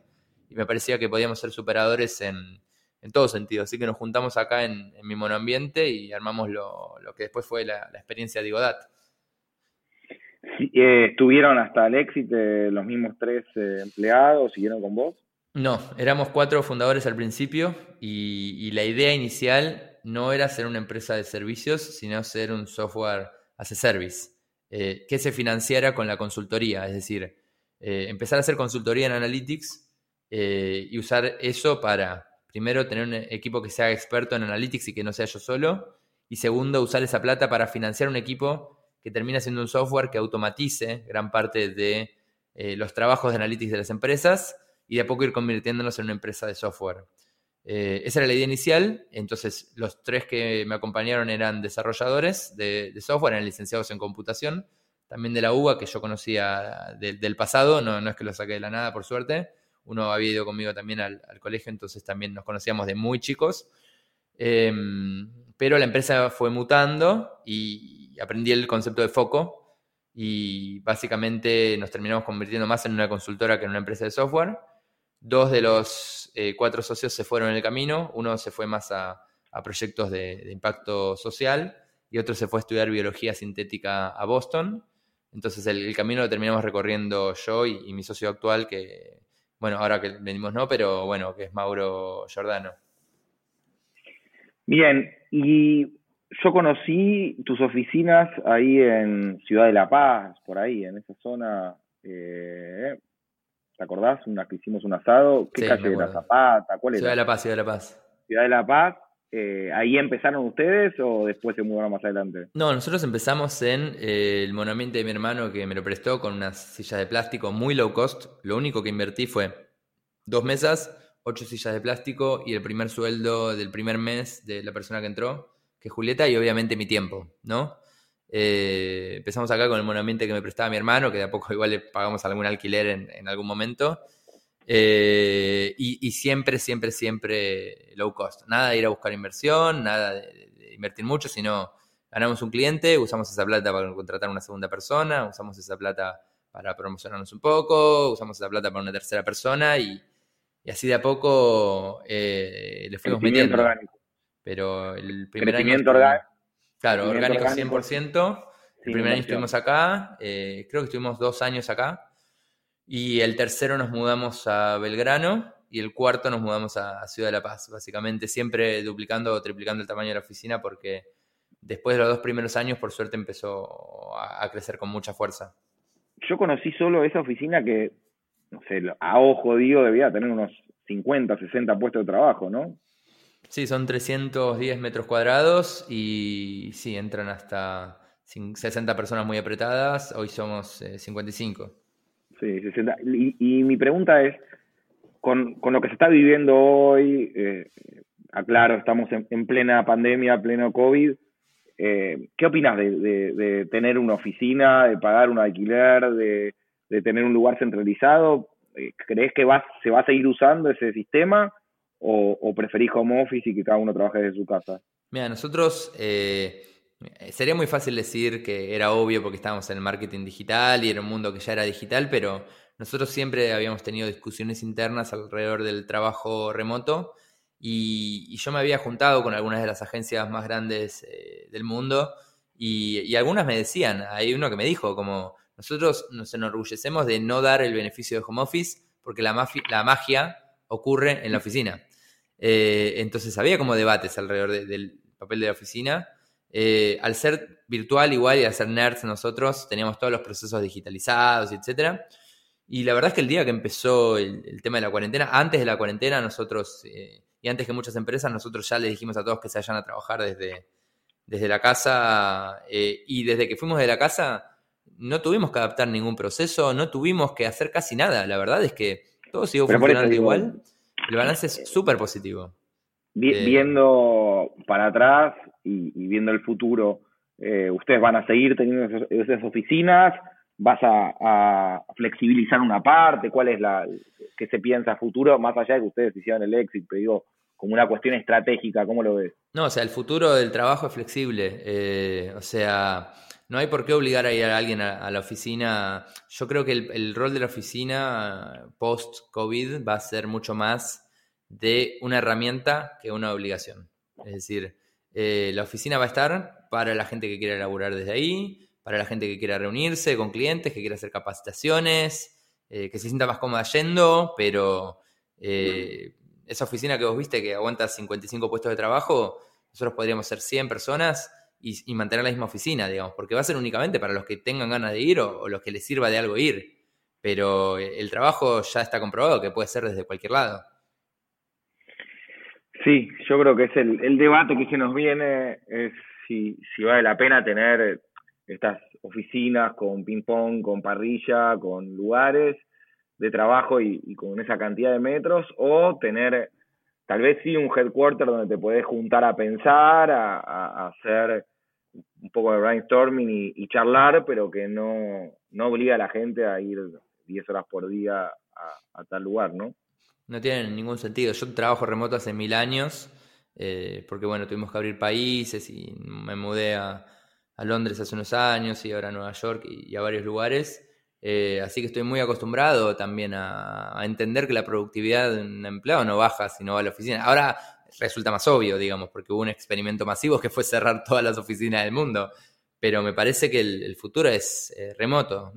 y me parecía que podíamos ser superadores en, en todo sentido. Así que nos juntamos acá en, mi monoambiente y armamos lo, que después fue la, la experiencia de Igodat. Eh, ¿Estuvieron hasta el éxito los mismos tres eh, empleados? ¿Siguieron con vos? No, éramos cuatro fundadores al principio y, la idea inicial no era ser una empresa de servicios, sino ser un software as a service, eh, que se financiara con la consultoría, es decir, empezar a hacer consultoría en Analytics y usar eso para, primero, tener un equipo que sea experto en Analytics y que no sea yo solo, y segundo, usar esa plata para financiar un equipo que termina siendo un software que automatice gran parte de eh, los trabajos de analytics de las empresas y de a poco ir convirtiéndonos en una empresa de software. Eh, esa era la idea inicial, entonces los tres que me acompañaron eran desarrolladores de, software, eran licenciados en computación, también de la UBA que yo conocía del pasado, no, no, es que lo saqué de la nada por suerte, uno había ido conmigo también al, colegio, entonces también nos conocíamos de muy chicos, em, pero la empresa fue mutando y, aprendí el concepto de foco y básicamente nos terminamos convirtiendo más en una consultora que en una empresa de software. Dos de los eh, cuatro socios se fueron en el camino, uno se fue más a, proyectos de, impacto social y otro se fue a estudiar biología sintética a Boston. Entonces el, camino lo terminamos recorriendo yo y, mi socio actual, que, bueno, ahora que venimos no, pero bueno, que es Mauro Giordano. Bien, y yo conocí tus oficinas ahí en Ciudad de La Paz, por ahí, en esa zona. Eh, ¿Te acordás? Una que hicimos un asado. ¿Qué calle era? Zapata? ¿Cuál era? Ciudad de La Paz, Ciudad de La Paz. Ciudad de La Paz. Eh, ¿Ahí empezaron ustedes o después se mudaron más adelante? No, nosotros empezamos en eh, el monumente de mi hermano que me lo prestó con unas sillas de plástico muy low cost. Lo único que invertí fue dos mesas, ocho sillas de plástico y el primer sueldo del primer mes de la persona que entró que Julieta y obviamente mi tiempo, ¿no? Eh, empezamos acá con el monoambiente que me prestaba mi hermano, que de a poco igual le pagamos algún alquiler en, algún momento. Eh, y, siempre, siempre, siempre low cost. Nada de ir a buscar inversión, nada de, invertir mucho, sino ganamos un cliente, usamos esa plata para contratar a una segunda persona, usamos esa plata para promocionarnos un poco, usamos esa plata para una tercera persona y, así de a poco eh, le fuimos metiendo. Pero el primer año. orgánico. Claro, orgánico 100%. El primer año estuvimos acá, eh, creo que estuvimos dos años acá. Y el tercero nos mudamos a Belgrano y el cuarto nos mudamos a, Ciudad de la Paz. Básicamente siempre duplicando o triplicando el tamaño de la oficina porque después de los dos primeros años, por suerte, empezó a, a crecer con mucha fuerza. Yo conocí solo esa oficina que, no sé, a ojo digo, debía tener unos 50, 60 puestos de trabajo, ¿no? Sí, son 310 metros cuadrados y sí, entran hasta 60 personas muy apretadas. Hoy somos 55. Eh, sí, 60. Y, mi pregunta es, con, lo que se está viviendo hoy, eh, aclaro, estamos en, plena pandemia, pleno COVID, eh, ¿qué opinas de, tener una oficina, de pagar un alquiler, de, tener un lugar centralizado? Eh, ¿Crees que va, se va a seguir usando ese sistema? O, preferís home office y que cada uno trabaje desde su casa? Mira, nosotros eh, sería muy fácil decir que era obvio porque estábamos en el marketing digital y era un mundo que ya era digital, pero nosotros siempre habíamos tenido discusiones internas alrededor del trabajo remoto y, yo me había juntado con algunas de las agencias más grandes eh, del mundo y, algunas me decían, hay uno que me dijo como nosotros nos enorgullecemos de no dar el beneficio de home office porque la, la magia ocurre en la oficina. Eh, entonces había como debates alrededor del papel de la oficina. Eh, al ser virtual igual y al ser nerds nosotros, teníamos todos los procesos digitalizados, etc. Y la verdad es que el día que empezó el, tema de la cuarentena, antes de la cuarentena, nosotros, eh, y antes que muchas empresas, nosotros ya les dijimos a todos que se vayan a trabajar desde, desde la casa. Eh, y desde que fuimos de la casa, no tuvimos que adaptar ningún proceso, no tuvimos que hacer casi nada. La verdad es que todo siguió funcionando igual. El balance es súper positivo. Eh, viendo para atrás y, viendo el futuro, ¿ustedes van a seguir teniendo esas oficinas? vas a, flexibilizar una parte? ¿Cuál es la que se piensa a futuro, más allá de que ustedes hicieron el éxito, pero digo, como una cuestión estratégica, ¿cómo lo ves? No, o sea, el futuro del trabajo es flexible. Eh, o sea, no hay por qué obligar a ir a alguien a, la oficina. Yo creo que el, rol de la oficina post-COVID va a ser mucho más de una herramienta que una obligación. Es decir, eh, la oficina va a estar para la gente que quiera laburar desde ahí, para la gente que quiera reunirse con clientes, que quiera hacer capacitaciones, eh, que se sienta más cómoda yendo, pero eh, esa oficina que vos viste que aguanta 55 puestos de trabajo, nosotros podríamos ser 100 personas y, mantener la misma oficina, digamos, porque va a ser únicamente para los que tengan ganas de ir o, los que les sirva de algo ir. Pero el trabajo ya está comprobado que puede ser desde cualquier lado. Sí, yo creo que es el, debate que se nos viene, es si, vale la pena tener estas oficinas con ping-pong, con parrilla, con lugares de trabajo y, con esa cantidad de metros, o tener tal vez sí un headquarter donde te puedes juntar a pensar, a, hacer un poco de brainstorming y, charlar, pero que no, no obliga a la gente a ir 10 horas por día a, tal lugar, ¿no? No tiene ningún sentido. Yo trabajo remoto hace mil años, eh, porque bueno, tuvimos que abrir países y me mudé a, a Londres hace unos años y ahora a Nueva York y, a varios lugares. Eh, así que estoy muy acostumbrado también a, entender que la productividad de un empleado no baja si no va a la oficina. Ahora resulta más obvio, digamos, porque hubo un experimento masivo que fue cerrar todas las oficinas del mundo. Pero me parece que el, futuro es eh, remoto,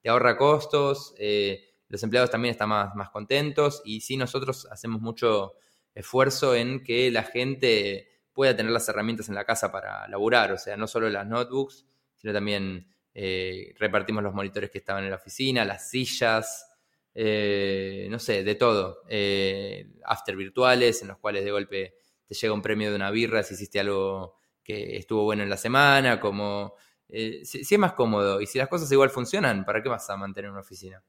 te ahorra costos, eh, los empleados también están más, más contentos y sí nosotros hacemos mucho esfuerzo en que la gente pueda tener las herramientas en la casa para laburar, o sea, no solo las notebooks, sino también eh, repartimos los monitores que estaban en la oficina, las sillas, eh, no sé, de todo. Eh, after virtuales, en los cuales de golpe te llega un premio de una birra si hiciste algo que estuvo bueno en la semana, como... si, si, es más cómodo y si las cosas igual funcionan, ¿para qué vas a mantener una oficina?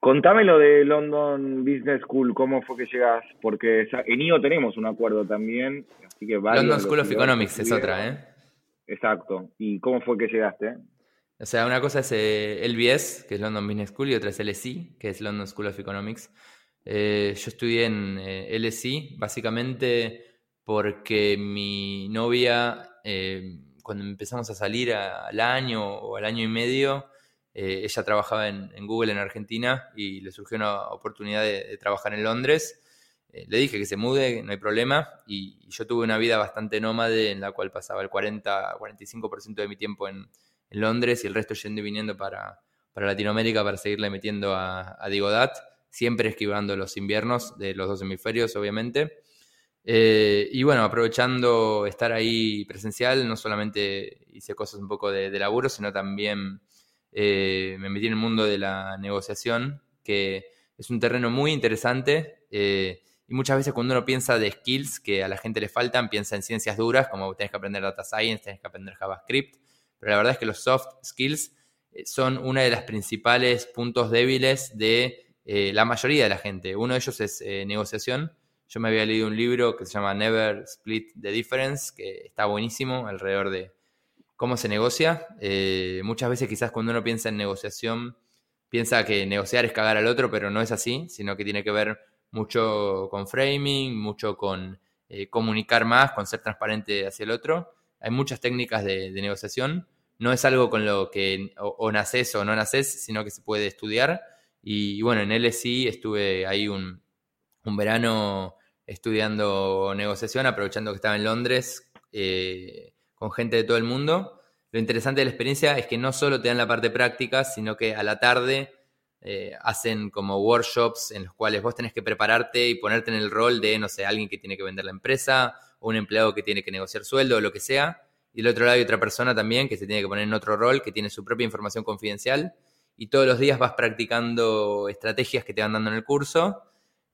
Contame lo de London Business School, ¿cómo fue que llegas? Porque en IO tenemos un acuerdo también, así que London School of Economics es otra, ¿eh? Exacto. ¿Y cómo fue que llegaste? O sea, una cosa es eh, LBS, que es London Business School, y otra es LSE, que es London School of Economics. Eh, yo estudié en eh, LSE básicamente porque mi novia, eh, cuando empezamos a salir al año o al año y medio, eh, ella trabajaba en, Google en Argentina y le surgió una oportunidad de, trabajar en Londres. Le dije que se mude, no hay problema, y, yo tuve una vida bastante nómade en la cual pasaba el 40-45% de mi tiempo en, Londres y el resto yendo y viniendo para, Latinoamérica para seguirle metiendo a, a Digodat, siempre esquivando los inviernos de los dos hemisferios, obviamente. Eh, y bueno, aprovechando estar ahí presencial, no solamente hice cosas un poco de laburo, sino también eh, me metí en el mundo de la negociación, que es un terreno muy interesante. Eh, y muchas veces cuando uno piensa de skills que a la gente le faltan, piensa en ciencias duras, como tenés que aprender data science, tenés que aprender JavaScript. Pero la verdad es que los soft skills eh, son una de las principales puntos débiles de la mayoría de la gente. Uno de ellos es negociación. Yo me había leído un libro que se llama Never Split the Difference, que está buenísimo, alrededor de cómo se negocia. Eh, muchas veces quizás cuando uno piensa en negociación, piensa que negociar es cagar al otro, pero no es así, sino que tiene que ver mucho con framing, mucho con eh, comunicar más, con ser transparente hacia el otro. Hay muchas técnicas de, negociación. No es algo con lo que o, naces o no naces, sino que se puede estudiar. Y, bueno, en LSI estuve ahí un, verano estudiando negociación, aprovechando que estaba en Londres. Eh, con gente de todo el mundo. Lo interesante de la experiencia es que no solo te dan la parte práctica, sino que a la tarde eh, hacen como workshops en los cuales vos tenés que prepararte y ponerte en el rol de, no sé, alguien que tiene que vender la empresa o un empleado que tiene que negociar sueldo o lo que sea. Y del otro lado hay otra persona también que se tiene que poner en otro rol, que tiene su propia información confidencial y todos los días vas practicando estrategias que te van dando en el curso,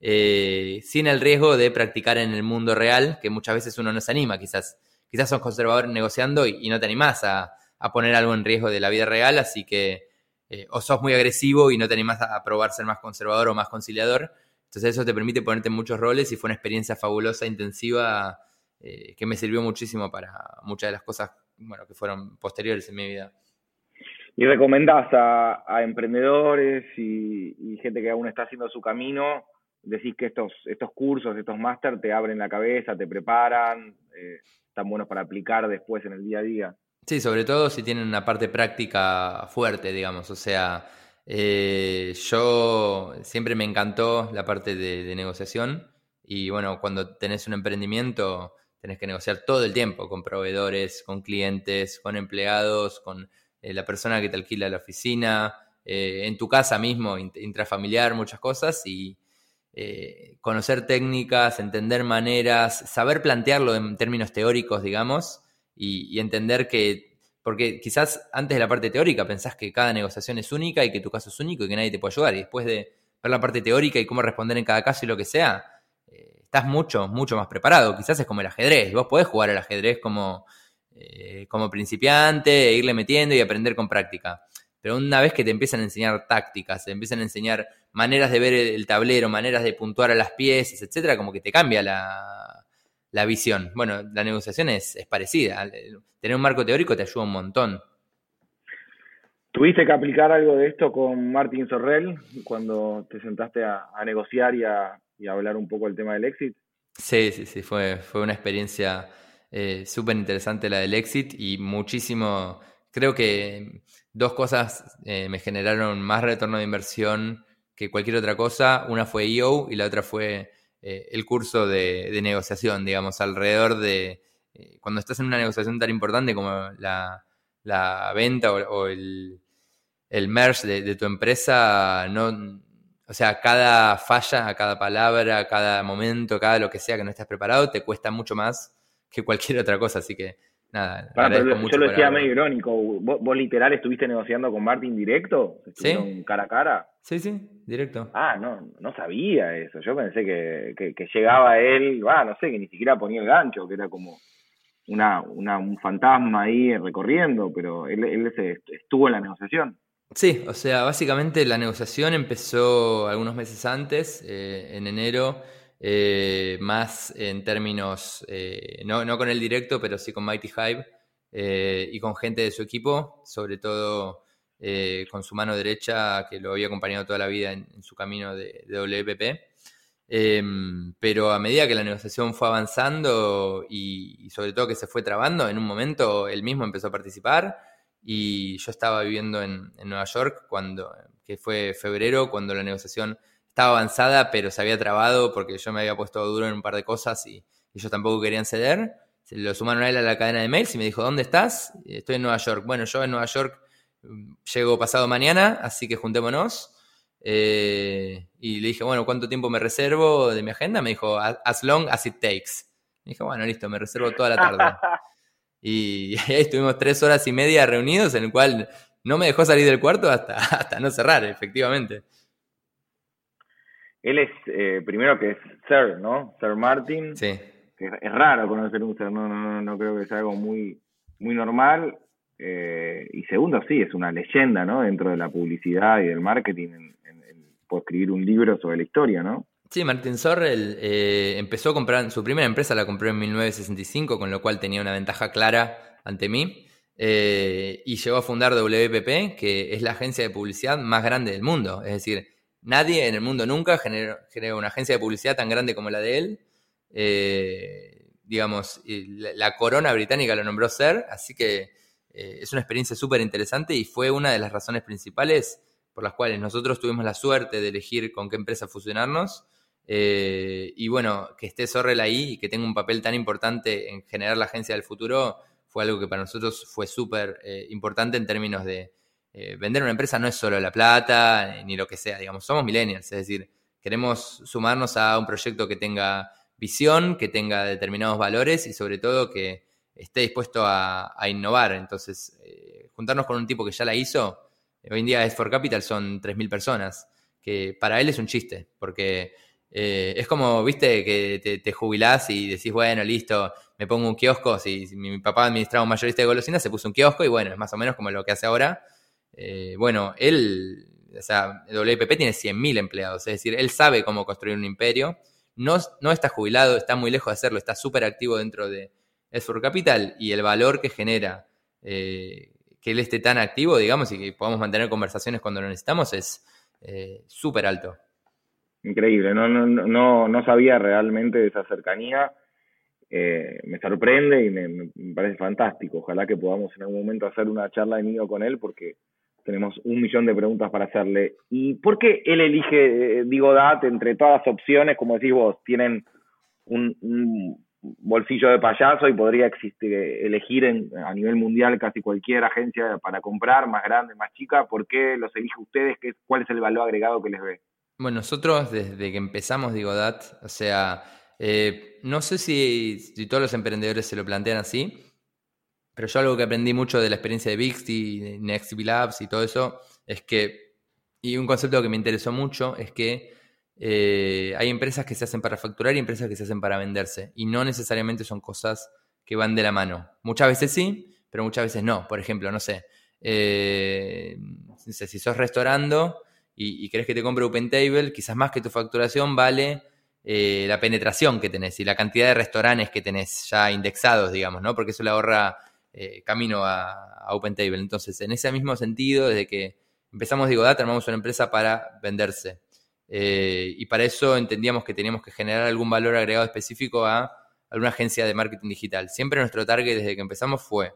eh, sin el riesgo de practicar en el mundo real, que muchas veces uno no se anima, quizás, quizás sos conservador negociando y, no te animás a, poner algo en riesgo de la vida real, así que eh, o sos muy agresivo y no te animás a, probar ser más conservador o más conciliador, entonces eso te permite ponerte en muchos roles y fue una experiencia fabulosa, intensiva, eh, que me sirvió muchísimo para muchas de las cosas bueno, que fueron posteriores en mi vida. ¿Y recomendás a, emprendedores y, gente que aún está haciendo su camino? Decís que estos, estos cursos, estos máster te abren la cabeza, te preparan, eh, están buenos para aplicar después en el día a día. Sí, sobre todo si tienen una parte práctica fuerte, digamos. O sea, eh, yo siempre me encantó la parte de, negociación y bueno, cuando tenés un emprendimiento tenés que negociar todo el tiempo con proveedores, con clientes, con empleados, con eh, la persona que te alquila la oficina, eh, en tu casa mismo, intrafamiliar, muchas cosas, y eh, conocer técnicas, entender maneras, saber plantearlo en términos teóricos, digamos, y, entender que, porque quizás antes de la parte teórica pensás que cada negociación es única y que tu caso es único y que nadie te puede ayudar, y después de ver la parte teórica y cómo responder en cada caso y lo que sea, estás mucho, mucho más preparado. Quizás es como el ajedrez, vos podés jugar al ajedrez como eh, como principiante, e irle metiendo y aprender con práctica. Pero una vez que te empiezan a enseñar tácticas, te empiezan a enseñar maneras de ver el, tablero, maneras de puntuar a las piezas, etcétera, como que te cambia la, visión. Bueno, la negociación es, parecida. Tener un marco teórico te ayuda un montón. ¿Tuviste que aplicar algo de esto con Martin Sorrell cuando te sentaste a, negociar y a, hablar un poco del tema del éxito? Sí, sí, sí, fue, fue una experiencia eh, súper interesante la del exit y muchísimo, creo que dos cosas eh, me generaron más retorno de inversión que cualquier otra cosa. Una fue EO y la otra fue eh, el curso de, negociación, digamos, alrededor de cuando estás en una negociación tan importante como la, venta o, el, el, merge de, de, tu empresa, no, o sea, cada falla, cada palabra, cada momento, cada lo que sea que no estés preparado, te cuesta mucho más que cualquier otra cosa, así que nada. yo lo decía medio irónico, ¿Vos, literal estuviste negociando con Martín directo? ¿Estuvieron cara a cara? Sí, sí, directo. Ah, no, no sabía eso, yo pensé que, que, llegaba él, ah, no sé, que ni siquiera ponía el gancho, que era como una, una, un fantasma ahí recorriendo, pero él, él estuvo en la negociación. Sí, o sea, básicamente la negociación empezó algunos meses antes, eh, en enero, eh, más en términos, eh, no, no, con el directo, pero sí con Mighty Hive y con gente de su equipo, sobre todo con su mano derecha, que lo había acompañado toda la vida en, su camino de, WPP. Em, pero a medida que la negociación fue avanzando y, sobre todo que se fue trabando, en un momento él mismo empezó a participar y yo estaba viviendo en, Nueva York cuando, que fue febrero, cuando la negociación estaba avanzada, pero se había trabado porque yo me había puesto duro en un par de cosas y, ellos tampoco querían ceder. Se lo sumaron a él a la cadena de mails y me dijo, ¿dónde estás? Estoy en Nueva York. Bueno, yo en Nueva York mm, llego pasado mañana, así que juntémonos. Eh, y le dije, bueno, ¿cuánto tiempo me reservo de mi agenda? Me dijo, as long as it takes. Me dijo, bueno, listo, me reservo toda la tarde. y, ahí estuvimos tres horas y media reunidos, en el cual no me dejó salir del cuarto hasta, hasta no cerrar, efectivamente. Él es, eh, primero que es Sir, ¿no? Sir Martin. Sí. es raro conocer un Sir, no, no, no, creo que sea algo muy, muy normal. Eh, y segundo, sí, es una leyenda, ¿no? Dentro de la publicidad y del marketing, en, puede escribir un libro sobre la historia, ¿no? Sí, Martin Sorrell eh, empezó a comprar, su primera empresa la compró en 1965, con lo cual tenía una ventaja clara ante mí. y llegó a fundar WPP, que es la agencia de publicidad más grande del mundo. Es decir, Nadie en el mundo nunca generó, una agencia de publicidad tan grande como la de él. Eh, digamos, la, corona británica lo nombró ser, así que eh, es una experiencia súper interesante y fue una de las razones principales por las cuales nosotros tuvimos la suerte de elegir con qué empresa fusionarnos. Eh, y bueno, que esté Sorrel ahí y que tenga un papel tan importante en generar la agencia del futuro fue algo que para nosotros fue súper importante en términos de, eh, vender una empresa no es solo la plata ni lo que sea, digamos, somos millennials, es decir, queremos sumarnos a un proyecto que tenga visión, que tenga determinados valores y sobre todo que esté dispuesto a, innovar. Entonces, eh, juntarnos con un tipo que ya la hizo Hoy en día S4 Capital son 3.000 personas, que para él es un chiste, porque eh, es como, viste, que te, jubilás y decís, bueno, listo, me pongo un kiosco. Si, mi papá administraba un mayorista de golosinas, se puso un kiosco y bueno, es más o menos como lo que hace ahora. Eh, bueno, él, o sea, WPP tiene 100.000 empleados, es decir, él sabe cómo construir un imperio. No, no está jubilado, está muy lejos de hacerlo, está súper activo dentro de S4 Capital y el valor que genera eh, que él esté tan activo, digamos, y que podamos mantener conversaciones cuando lo necesitamos es súper alto. Increíble, no, no, no, no sabía realmente de esa cercanía. Eh, me sorprende y me, parece fantástico. Ojalá que podamos en algún momento hacer una charla de con él porque tenemos un millón de preguntas para hacerle. ¿Y por qué él elige eh, Digo Dat entre todas las opciones? Como decís vos, tienen un, bolsillo de payaso y podría existir, elegir en, a nivel mundial casi cualquier agencia para comprar, más grande, más chica. ¿Por qué los elige ustedes? ¿Qué, ¿Cuál es el valor agregado que les ve? Bueno, nosotros desde que empezamos Digo Dat, o sea, eh, no sé si, todos los emprendedores se lo plantean así, pero yo algo que aprendí mucho de la experiencia de Bixty, de Next Labs y todo eso, es que, y un concepto que me interesó mucho, es que eh, hay empresas que se hacen para facturar y empresas que se hacen para venderse, y no necesariamente son cosas que van de la mano. Muchas veces sí, pero muchas veces no. Por ejemplo, no sé, eh, si sos restaurando y, querés que te compre OpenTable, quizás más que tu facturación vale eh, la penetración que tenés y la cantidad de restaurantes que tenés ya indexados, digamos, ¿no? Porque eso le ahorra eh, camino a, OpenTable. Entonces, en ese mismo sentido, desde que empezamos Digo Data, armamos una empresa para venderse. Eh, y para eso entendíamos que teníamos que generar algún valor agregado específico a alguna agencia de marketing digital. Siempre nuestro target desde que empezamos fue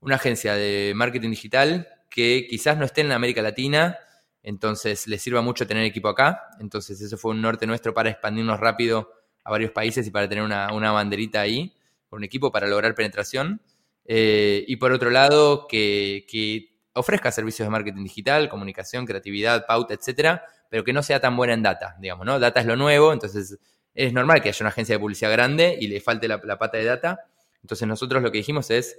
una agencia de marketing digital que quizás no esté en América Latina, entonces les sirva mucho tener equipo acá. Entonces eso fue un norte nuestro para expandirnos rápido a varios países y para tener una, banderita ahí, con un equipo para lograr penetración. Eh, y por otro lado, que, ofrezca servicios de marketing digital, comunicación, creatividad, pauta, etcétera, pero que no sea tan buena en data, digamos, ¿no? Data es lo nuevo, entonces es normal que haya una agencia de publicidad grande y le falte la pata de data. Entonces nosotros lo que dijimos es,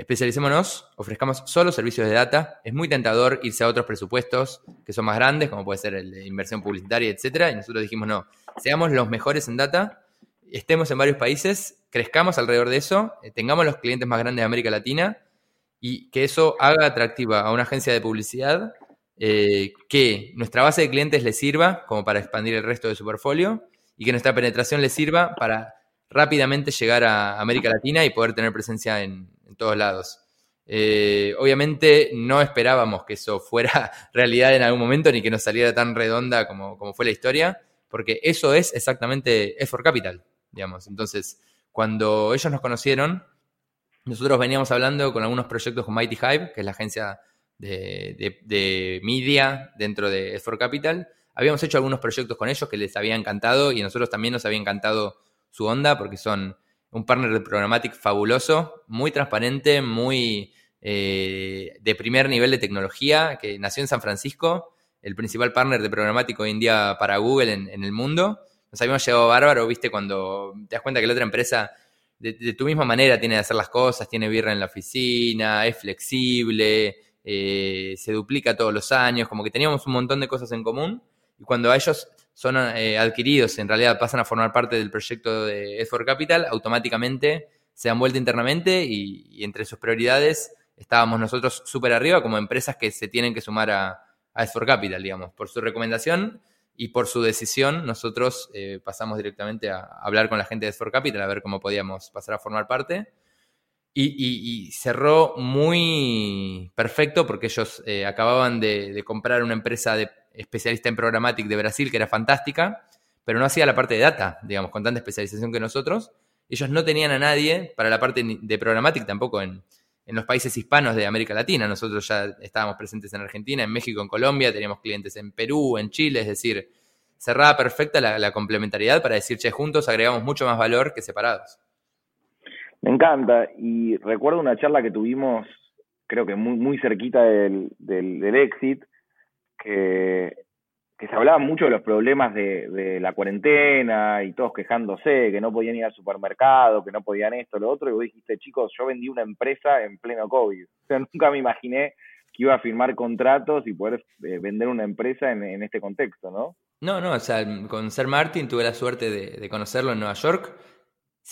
Especialicémonos, ofrezcamos solo servicios de data. Es muy tentador irse a otros presupuestos que son más grandes, como puede ser el de inversión publicitaria, etcétera. Y nosotros dijimos, no, seamos los mejores en data, estemos en varios países, crezcamos alrededor de eso, eh, tengamos los clientes más grandes de América Latina y que eso haga atractiva a una agencia de publicidad, eh, que nuestra base de clientes le sirva como para expandir el resto de su portfolio y que nuestra penetración le sirva para rápidamente llegar a América Latina y poder tener presencia en, en todos lados. Eh, obviamente no esperábamos que eso fuera realidad en algún momento ni que nos saliera tan redonda como, como fue la historia, porque eso es exactamente es for Capital, digamos. Entonces, cuando ellos nos conocieron, nosotros veníamos hablando con algunos proyectos con Mighty Hive, que es la agencia de, media dentro de S4 Capital. Habíamos hecho algunos proyectos con ellos que les había encantado y a nosotros también nos había encantado su onda porque son un partner de Programmatic fabuloso, muy transparente, muy eh, de primer nivel de tecnología, que nació en San Francisco, el principal partner de Programmatic hoy en día para Google en, el mundo. Nos habíamos llegado bárbaro, viste, cuando te das cuenta que la otra empresa de, tu misma manera tiene de hacer las cosas, tiene birra en la oficina, es flexible, eh, se duplica todos los años, como que teníamos un montón de cosas en común. Y cuando a ellos son eh, adquiridos, en realidad pasan a formar parte del proyecto de S4 Capital, automáticamente se han vuelto internamente y, entre sus prioridades estábamos nosotros súper arriba como empresas que se tienen que sumar a, a S4 Capital, digamos, por su recomendación y por su decisión, nosotros eh, pasamos directamente a, hablar con la gente de S4 Capital a ver cómo podíamos pasar a formar parte. Y, cerró muy perfecto porque ellos eh, acababan de, comprar una empresa de especialista en Programmatic de Brasil, que era fantástica, pero no hacía la parte de data, digamos, con tanta especialización que nosotros. Ellos no tenían a nadie para la parte de Programmatic tampoco en, los países hispanos de América Latina. Nosotros ya estábamos presentes en Argentina, en México, en Colombia, teníamos clientes en Perú, en Chile, es decir, cerrada perfecta la, complementariedad para decir, che, juntos agregamos mucho más valor que separados. Me encanta, y recuerdo una charla que tuvimos, creo que muy, muy cerquita del, del, del exit, que, se hablaba mucho de los problemas de, la cuarentena y todos quejándose, que no podían ir al supermercado, que no podían esto, lo otro, y vos dijiste, chicos, yo vendí una empresa en pleno COVID. O sea, nunca me imaginé que iba a firmar contratos y poder eh, vender una empresa en, este contexto, ¿no? No, no, o sea, con Ser Martin tuve la suerte de, conocerlo en Nueva York.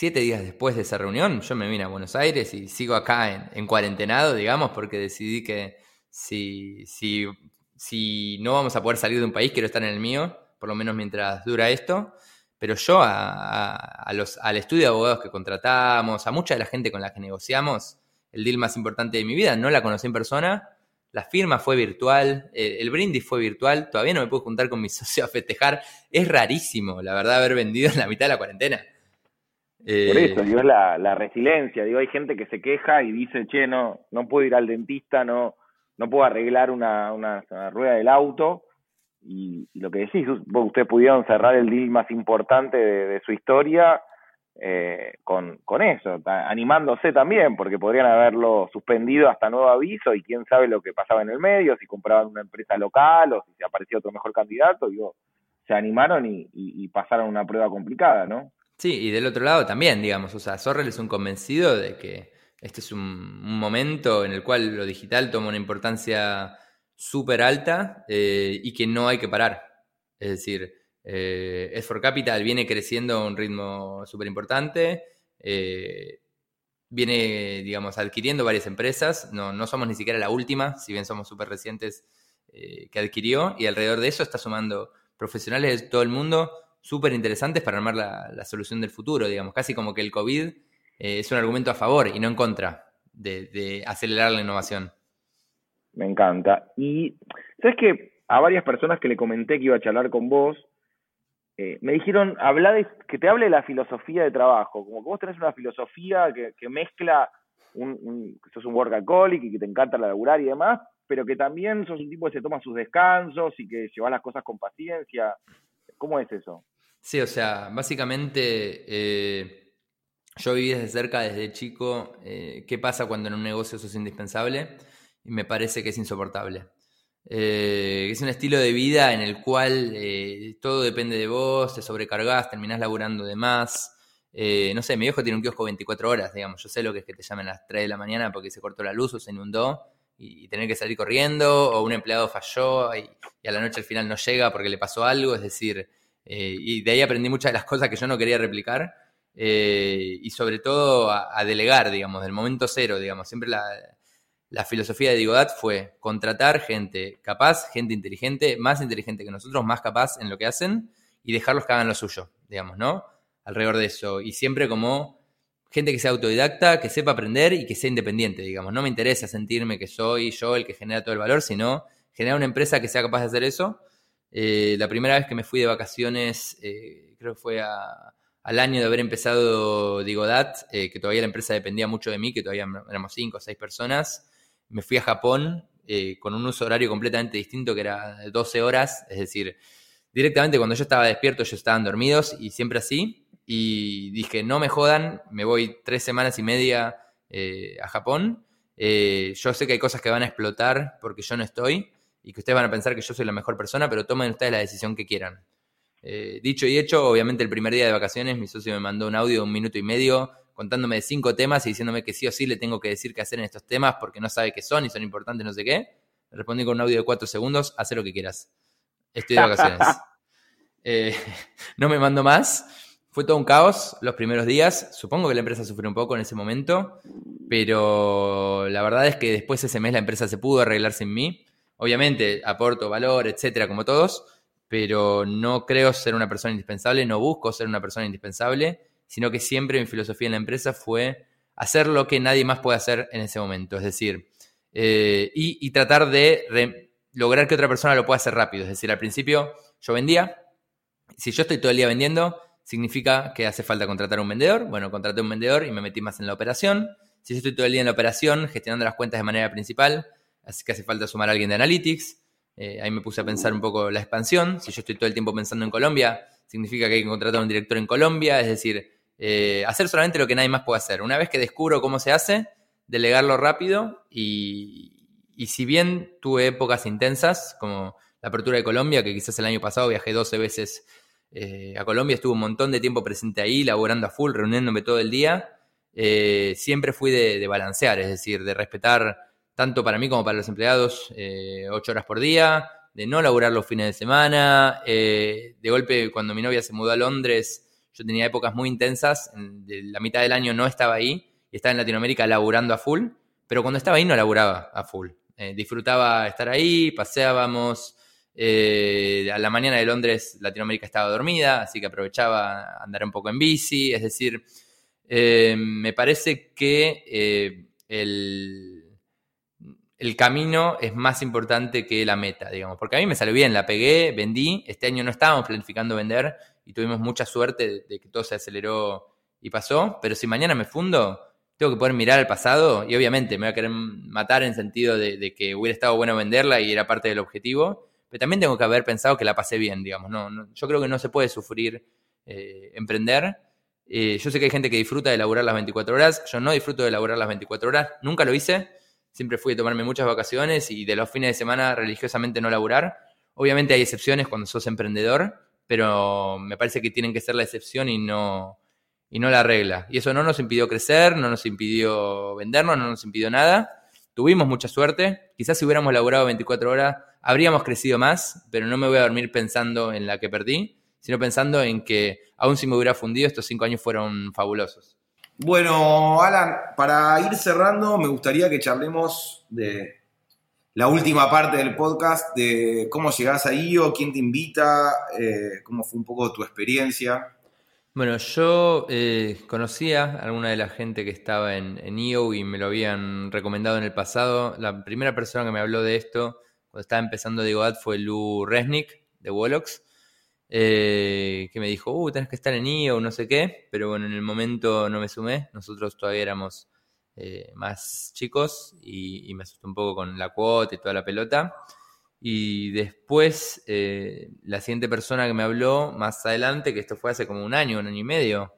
Siete días después de esa reunión, yo me vine a Buenos Aires y sigo acá en, en cuarentenado, digamos, porque decidí que si, si, si no vamos a poder salir de un país, quiero estar en el mío, por lo menos mientras dura esto. Pero yo a, los, al estudio de abogados que contratamos, a mucha de la gente con la que negociamos, el deal más importante de mi vida, no la conocí en persona, la firma fue virtual, el, brindis fue virtual, todavía no me puedo juntar con mis socios a festejar. Es rarísimo, la verdad, haber vendido en la mitad de la cuarentena. Por eso, digo, es la, resiliencia. Digo, hay gente que se queja y dice, che, no, no puedo ir al dentista, no, no puedo arreglar una, una rueda del auto y, lo que decís, ustedes pudieron cerrar el deal más importante de, su historia eh, con, con eso, animándose también, porque podrían haberlo suspendido hasta nuevo aviso y quién sabe lo que pasaba en el medio, si compraban una empresa local o si aparecía otro mejor candidato, digo, se animaron y, y, pasaron una prueba complicada, ¿no? Sí, y del otro lado también, digamos, o sea, Sorrell es un convencido de que este es un, momento en el cual lo digital toma una importancia súper alta eh, y que no hay que parar. Es decir, eh, S4 Capital viene creciendo a un ritmo súper importante, eh, viene, digamos, adquiriendo varias empresas, no, no, somos ni siquiera la última, si bien somos súper recientes eh, que adquirió, y alrededor de eso está sumando profesionales de todo el mundo súper interesantes para armar la, solución del futuro, digamos, casi como que el COVID es un argumento a favor y no en contra de acelerar la innovación. Me encanta. Y, ¿sabes que A varias personas que le comenté que iba a charlar con vos, eh, me dijeron, habla de, que te hable de la filosofía de trabajo, como que vos tenés una filosofía que, mezcla, un, que sos un workaholic y que te encanta laburar y demás, pero que también sos un tipo que se toma sus descansos y que lleva las cosas con paciencia. ¿Cómo es eso? Sí, o sea, básicamente eh, yo viví desde cerca, desde chico, eh, qué pasa cuando en un negocio eso es indispensable y me parece que es insoportable. Eh, es un estilo de vida en el cual todo depende de vos, te sobrecargas, terminás laburando de más. No sé, mi viejo tiene un kiosco 24 horas, digamos. Yo sé lo que es que te llamen a las 3 de la mañana porque se cortó la luz o se inundó y, tener que salir corriendo, o un empleado falló y, a la noche al final no llega porque le pasó algo. Es decir, y de ahí aprendí muchas de las cosas que yo no quería replicar. y sobre todo a, a, delegar, digamos, del momento cero, digamos. Siempre la, la filosofía de Digodat fue contratar gente capaz, gente inteligente, más inteligente que nosotros, más capaz en lo que hacen y dejarlos que hagan lo suyo, digamos, ¿no? Alrededor de eso. Y siempre como gente que sea autodidacta, que sepa aprender y que sea independiente, digamos. No me interesa sentirme que soy yo el que genera todo el valor, sino generar una empresa que sea capaz de hacer eso. Eh, la primera vez que me fui de vacaciones, eh, creo que fue al año de haber empezado Digodat, eh, que todavía la empresa dependía mucho de mí, que todavía éramos cinco o seis personas. Me fui a Japón eh, con un uso horario completamente distinto, que era 12 horas, es decir, directamente cuando yo estaba despierto ellos estaban dormidos y siempre así, y dije, no me jodan, me voy tres semanas y media eh, a Japón, yo sé que hay cosas que van a explotar porque yo no estoy y que ustedes van a pensar que yo soy la mejor persona, pero tomen ustedes la decisión que quieran. dicho y hecho, obviamente el primer día de vacaciones mi socio me mandó un audio de un minuto y medio contándome de cinco temas y diciéndome que sí o sí le tengo que decir qué hacer en estos temas porque no sabe qué son y son importantes, no sé qué. Le respondí con un audio de cuatro segundos, haz lo que quieras. Estoy de vacaciones. Eh, no me mando más. Fue todo un caos los primeros días. Supongo que la empresa sufrió un poco en ese momento, pero la verdad es que después de ese mes la empresa se pudo arreglar sin mí. Obviamente aporto valor, etcétera, como todos, pero no creo ser una persona indispensable, no busco ser una persona indispensable sino que siempre mi filosofía en la empresa fue hacer lo que nadie más puede hacer en ese momento, es decir, eh, y, tratar de lograr que otra persona lo pueda hacer rápido, es decir, al principio yo vendía, si yo estoy todo el día vendiendo, significa que hace falta contratar un vendedor, bueno, contraté un vendedor y me metí más en la operación, si yo estoy todo el día en la operación, gestionando las cuentas de manera principal, así que hace falta sumar a alguien de Analytics, eh, ahí me puse a pensar un poco la expansión, si yo estoy todo el tiempo pensando en Colombia, significa que hay que contratar un director en Colombia, es decir, eh, hacer solamente lo que nadie más puede hacer. Una vez que descubro cómo se hace, delegarlo rápido y, si bien tuve épocas intensas, como la apertura de Colombia, que quizás el año pasado viajé 12 veces eh, a Colombia, estuve un montón de tiempo presente ahí, laborando a full, reuniéndome todo el día, siempre fui de, balancear, es decir, de respetar tanto para mí como para los empleados, ocho horas por día, de no laburar los fines de semana. de golpe, cuando mi novia se mudó a Londres, yo tenía épocas muy intensas, la mitad del año no estaba ahí y estaba en Latinoamérica laburando a full, pero cuando estaba ahí no laburaba a full. disfrutaba estar ahí, paseábamos, eh, a la mañana de Londres, Latinoamérica estaba dormida, así que aprovechaba andar un poco en bici. Es decir, eh, me parece que eh, el, el, camino es más importante que la meta, digamos. Porque a mí me salió bien, la pegué, vendí. Este año no estábamos planificando vender y tuvimos mucha suerte de, que todo se aceleró y pasó. Pero si mañana me fundo, tengo que poder mirar al pasado y obviamente me voy a querer matar en sentido de, que hubiera estado bueno venderla y era parte del objetivo pero también tengo que haber pensado que la pasé bien, digamos. No, yo creo que no se puede sufrir eh, emprender. Eh, yo sé que hay gente que disfruta de elaborar las 24 horas. Yo no disfruto de elaborar las 24 horas. Nunca lo hice. Siempre fui a tomarme muchas vacaciones y de los fines de semana religiosamente no laburar. Obviamente hay excepciones cuando sos emprendedor, pero me parece que tienen que ser la excepción y no, y no la regla. Y eso no nos impidió crecer, no nos impidió vendernos, no nos impidió nada. Tuvimos mucha suerte. Quizás si hubiéramos laburado 24 horas habríamos crecido más, pero no me voy a dormir pensando en la que perdí, sino pensando en que aún si me hubiera fundido, estos cinco años fueron fabulosos. Bueno, Alan, para ir cerrando, me gustaría que charlemos de la última parte del podcast, de cómo llegás a IO, quién te invita, eh, cómo fue un poco tu experiencia. Bueno, yo eh, conocía a alguna de la gente que estaba en, en IO y me lo habían recomendado en el pasado. La primera persona que me habló de esto cuando estaba empezando Digo Ad fue Lou Resnick de Wolox, eh, que me dijo, uh, tenés que estar en IO, no sé qué, pero bueno, en el momento no me sumé, nosotros todavía éramos eh, más chicos y, me asustó un poco con la cuota y toda la pelota. Y después, eh, la siguiente persona que me habló más adelante, que esto fue hace como un año, un año y medio,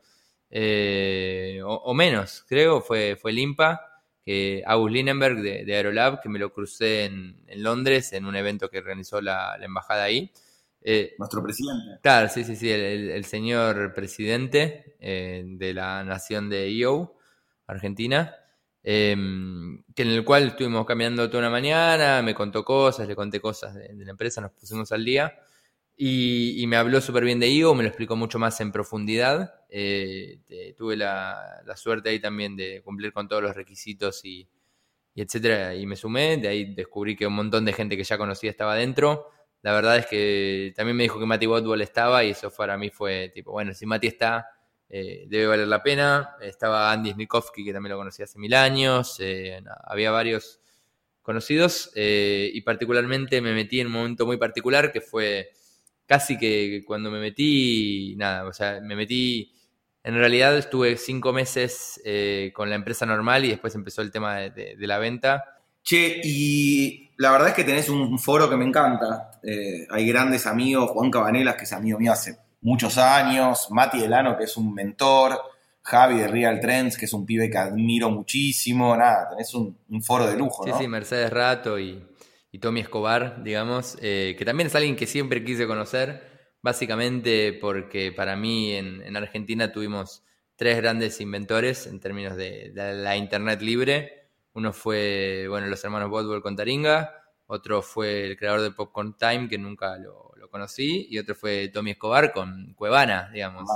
o, menos, creo, fue, fue Limpa, que August Lindenberg de, Aerolab, que me lo crucé en, Londres en un evento que organizó la, embajada ahí. Eh, Nuestro presidente. Claro, sí, sí, sí, el, señor presidente eh, de la nación de IO, Argentina, em, que en el cual estuvimos caminando toda una mañana, me contó cosas, le conté cosas de, de la empresa, nos pusimos al día. Y, me habló súper bien de IO, me lo explicó mucho más en profundidad. Eh, tuve la, suerte ahí también de cumplir con todos los requisitos y, etcétera, y me sumé. De ahí descubrí que un montón de gente que ya conocía estaba dentro. La verdad es que también me dijo que Mati Botball estaba y eso para mí fue tipo, bueno, si Mati está, eh, debe valer la pena. Estaba Andy Snikovsky, que también lo conocí hace mil años. Eh, había varios conocidos y particularmente me metí en un momento muy particular que fue casi que cuando me metí, nada, o sea, me metí, en realidad estuve cinco meses eh, con la empresa normal y después empezó el tema de, la venta. Che, y la verdad es que tenés un foro que me encanta. Eh, hay grandes amigos, Juan Cabanelas, que es amigo mío hace muchos años, Mati Delano, que es un mentor, Javi de Real Trends, que es un pibe que admiro muchísimo, nada, tenés un, foro de lujo, ¿no? Sí, sí, Mercedes Rato y y Tommy Escobar, digamos, eh, que también es alguien que siempre quise conocer, básicamente porque para mí en, Argentina tuvimos tres grandes inventores en términos de, la Internet libre. Uno fue, bueno, los hermanos Botwell con Taringa, otro fue el creador de Popcorn Time, que nunca lo, conocí, y otro fue Tommy Escobar con Cuevana, digamos.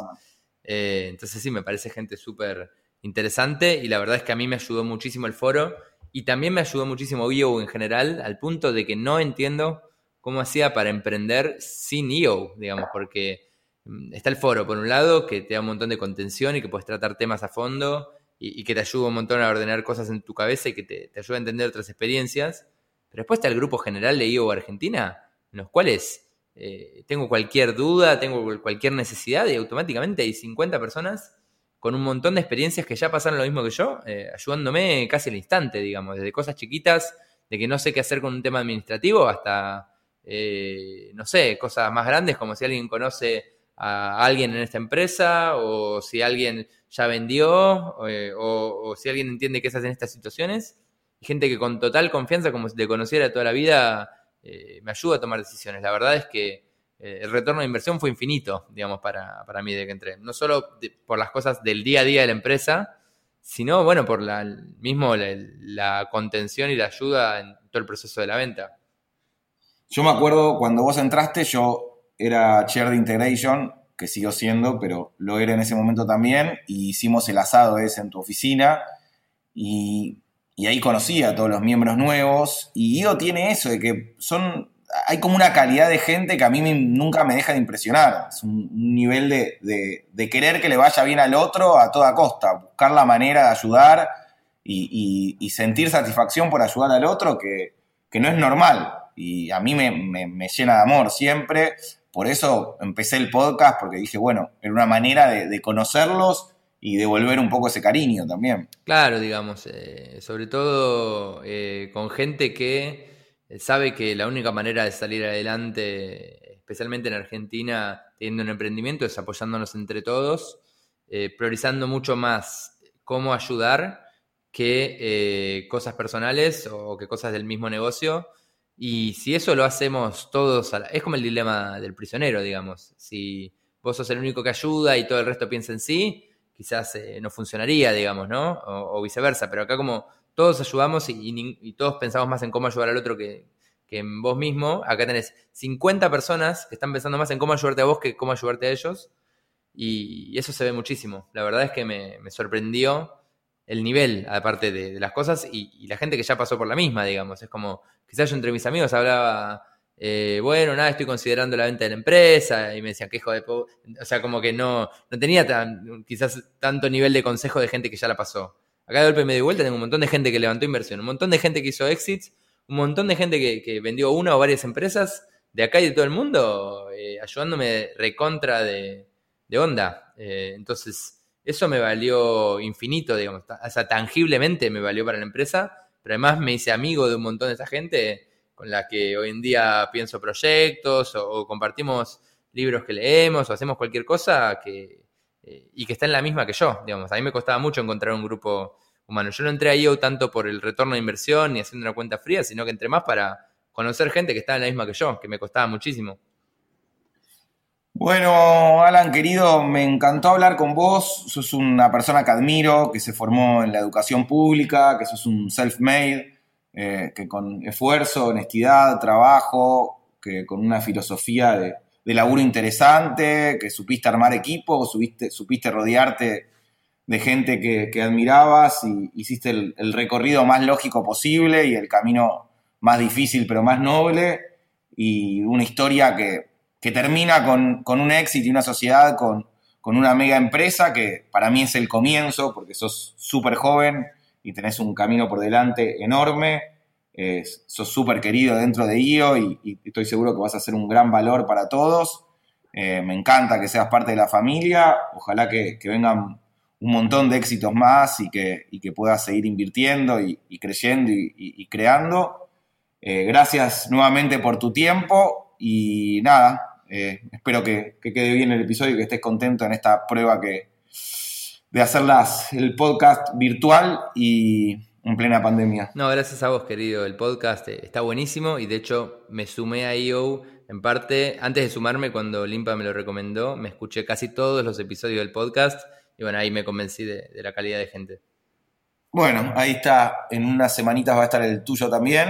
Eh, entonces sí, me parece gente súper interesante y la verdad es que a mí me ayudó muchísimo el foro y también me ayudó muchísimo IO en general, al punto de que no entiendo cómo hacía para emprender sin IO, digamos, porque mm, está el foro, por un lado, que te da un montón de contención y que puedes tratar temas a fondo y, que te ayuda un montón a ordenar cosas en tu cabeza y que te, ayuda a entender otras experiencias. Pero después está el grupo general de IO Argentina, en los cuales eh, tengo cualquier duda, tengo cualquier necesidad y automáticamente hay 50 personas con un montón de experiencias que ya pasaron lo mismo que yo, eh, ayudándome casi al instante, digamos, desde cosas chiquitas, de que no sé qué hacer con un tema administrativo, hasta, eh, no sé, cosas más grandes, como si alguien conoce a alguien en esta empresa, o si alguien ya vendió, eh, o, si alguien entiende qué se en estas situaciones. Y gente que con total confianza, como si te conociera toda la vida, me ayuda a tomar decisiones. La verdad es que eh, el retorno de inversión fue infinito, digamos, para, para mí de que entré. No solo por las cosas del día a día de la empresa, sino, bueno, por la, mismo la, contención y la ayuda en todo el proceso de la venta. Yo me acuerdo cuando vos entraste, yo era chair de integration, que sigo siendo, pero lo era en ese momento también, y hicimos el asado ese en tu oficina, y, y ahí conocí a todos los miembros nuevos, y IO tiene eso, de que son hay como una calidad de gente que a mí nunca me deja de impresionar. Es un, nivel de, querer que le vaya bien al otro a toda costa, buscar la manera de ayudar y, sentir satisfacción por ayudar al otro que, no es normal. Y a mí me, llena de amor siempre. Por eso empecé el podcast, porque dije, bueno, era una manera de, conocerlos y devolver un poco ese cariño también. Claro, digamos, eh, sobre todo eh, con gente que sabe que la única manera de salir adelante, especialmente en Argentina, teniendo un emprendimiento, es apoyándonos entre todos, eh, priorizando mucho más cómo ayudar que eh, cosas personales o que cosas del mismo negocio. Y si eso lo hacemos todos, es como el dilema del prisionero, digamos. Si vos sos el único que ayuda y todo el resto piensa en sí, quizás eh, no funcionaría, digamos, ¿no? O, viceversa. Pero acá como todos ayudamos y, todos pensamos más en cómo ayudar al otro que, en vos mismo. Acá tenés 50 personas que están pensando más en cómo ayudarte a vos que cómo ayudarte a ellos. Y, eso se ve muchísimo. La verdad es que me, sorprendió el nivel, aparte de, las cosas, y, la gente que ya pasó por la misma, digamos. Es como, quizás yo entre mis amigos hablaba, eh, bueno, nada, estoy considerando la venta de la empresa, y me decían, qué hijo de... O sea, como que no, no tenía quizás tanto nivel de consejo de gente que ya la pasó. Acá de golpe me di vuelta, tengo un montón de gente que levantó inversión, un montón de gente que hizo exits, un montón de gente que, vendió una o varias empresas de acá y de todo el mundo, eh, ayudándome recontra de, de onda. Eh, entonces, eso me valió infinito, digamos, o sea, tangiblemente me valió para la empresa, pero además me hice amigo de un montón de esa gente con la que hoy en día pienso proyectos o compartimos libros que leemos o hacemos cualquier cosa que, eh, y que está en la misma que yo, digamos. A mí me costaba mucho encontrar un grupo humano. Yo no entré a IO tanto por el retorno de inversión ni haciendo una cuenta fría, sino que entré más para conocer gente que estaba en la misma que yo, que me costaba muchísimo. Bueno, Alan, querido, me encantó hablar con vos. Sos una persona que admiro, que se formó en la educación pública, que sos un self-made, eh, que con esfuerzo, honestidad, trabajo, que con una filosofía de, laburo interesante, que supiste armar equipo, supiste rodearte de gente que, admirabas y hiciste el, recorrido más lógico posible y el camino más difícil pero más noble y una historia que, termina con, un éxito y una sociedad con, con, una mega empresa que para mí es el comienzo porque sos súper joven y tenés un camino por delante enorme sos súper querido dentro de IO y, estoy seguro que vas a ser un gran valor para todos. Eh, me encanta que seas parte de la familia. Ojalá que, vengan un montón de éxitos más y que, que puedas seguir invirtiendo y, creyendo y, creando. Eh, gracias nuevamente por tu tiempo y nada, eh, espero que, quede bien el episodio y que estés contento en esta prueba que, de hacer el podcast virtual y en plena pandemia. No, gracias a vos, querido. El podcast eh, está buenísimo y de hecho me sumé a EO en parte, antes de sumarme, cuando Limpa me lo recomendó, me escuché casi todos los episodios del podcast y bueno, ahí me convencí de, la calidad de gente. Bueno, ahí está. En unas semanitas va a estar el tuyo también.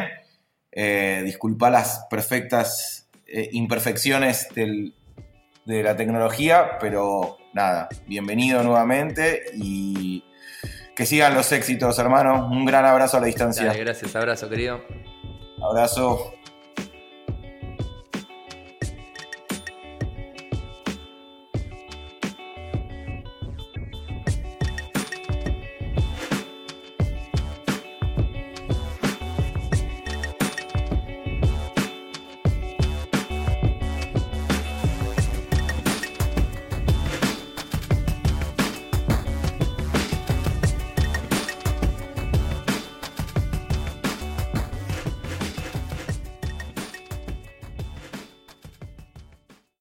Eh, disculpa las perfectas eh, imperfecciones de la tecnología, pero nada, bienvenido nuevamente y que sigan los éxitos, hermano. Un gran abrazo a la distancia. gracias, abrazo, querido. Abrazo.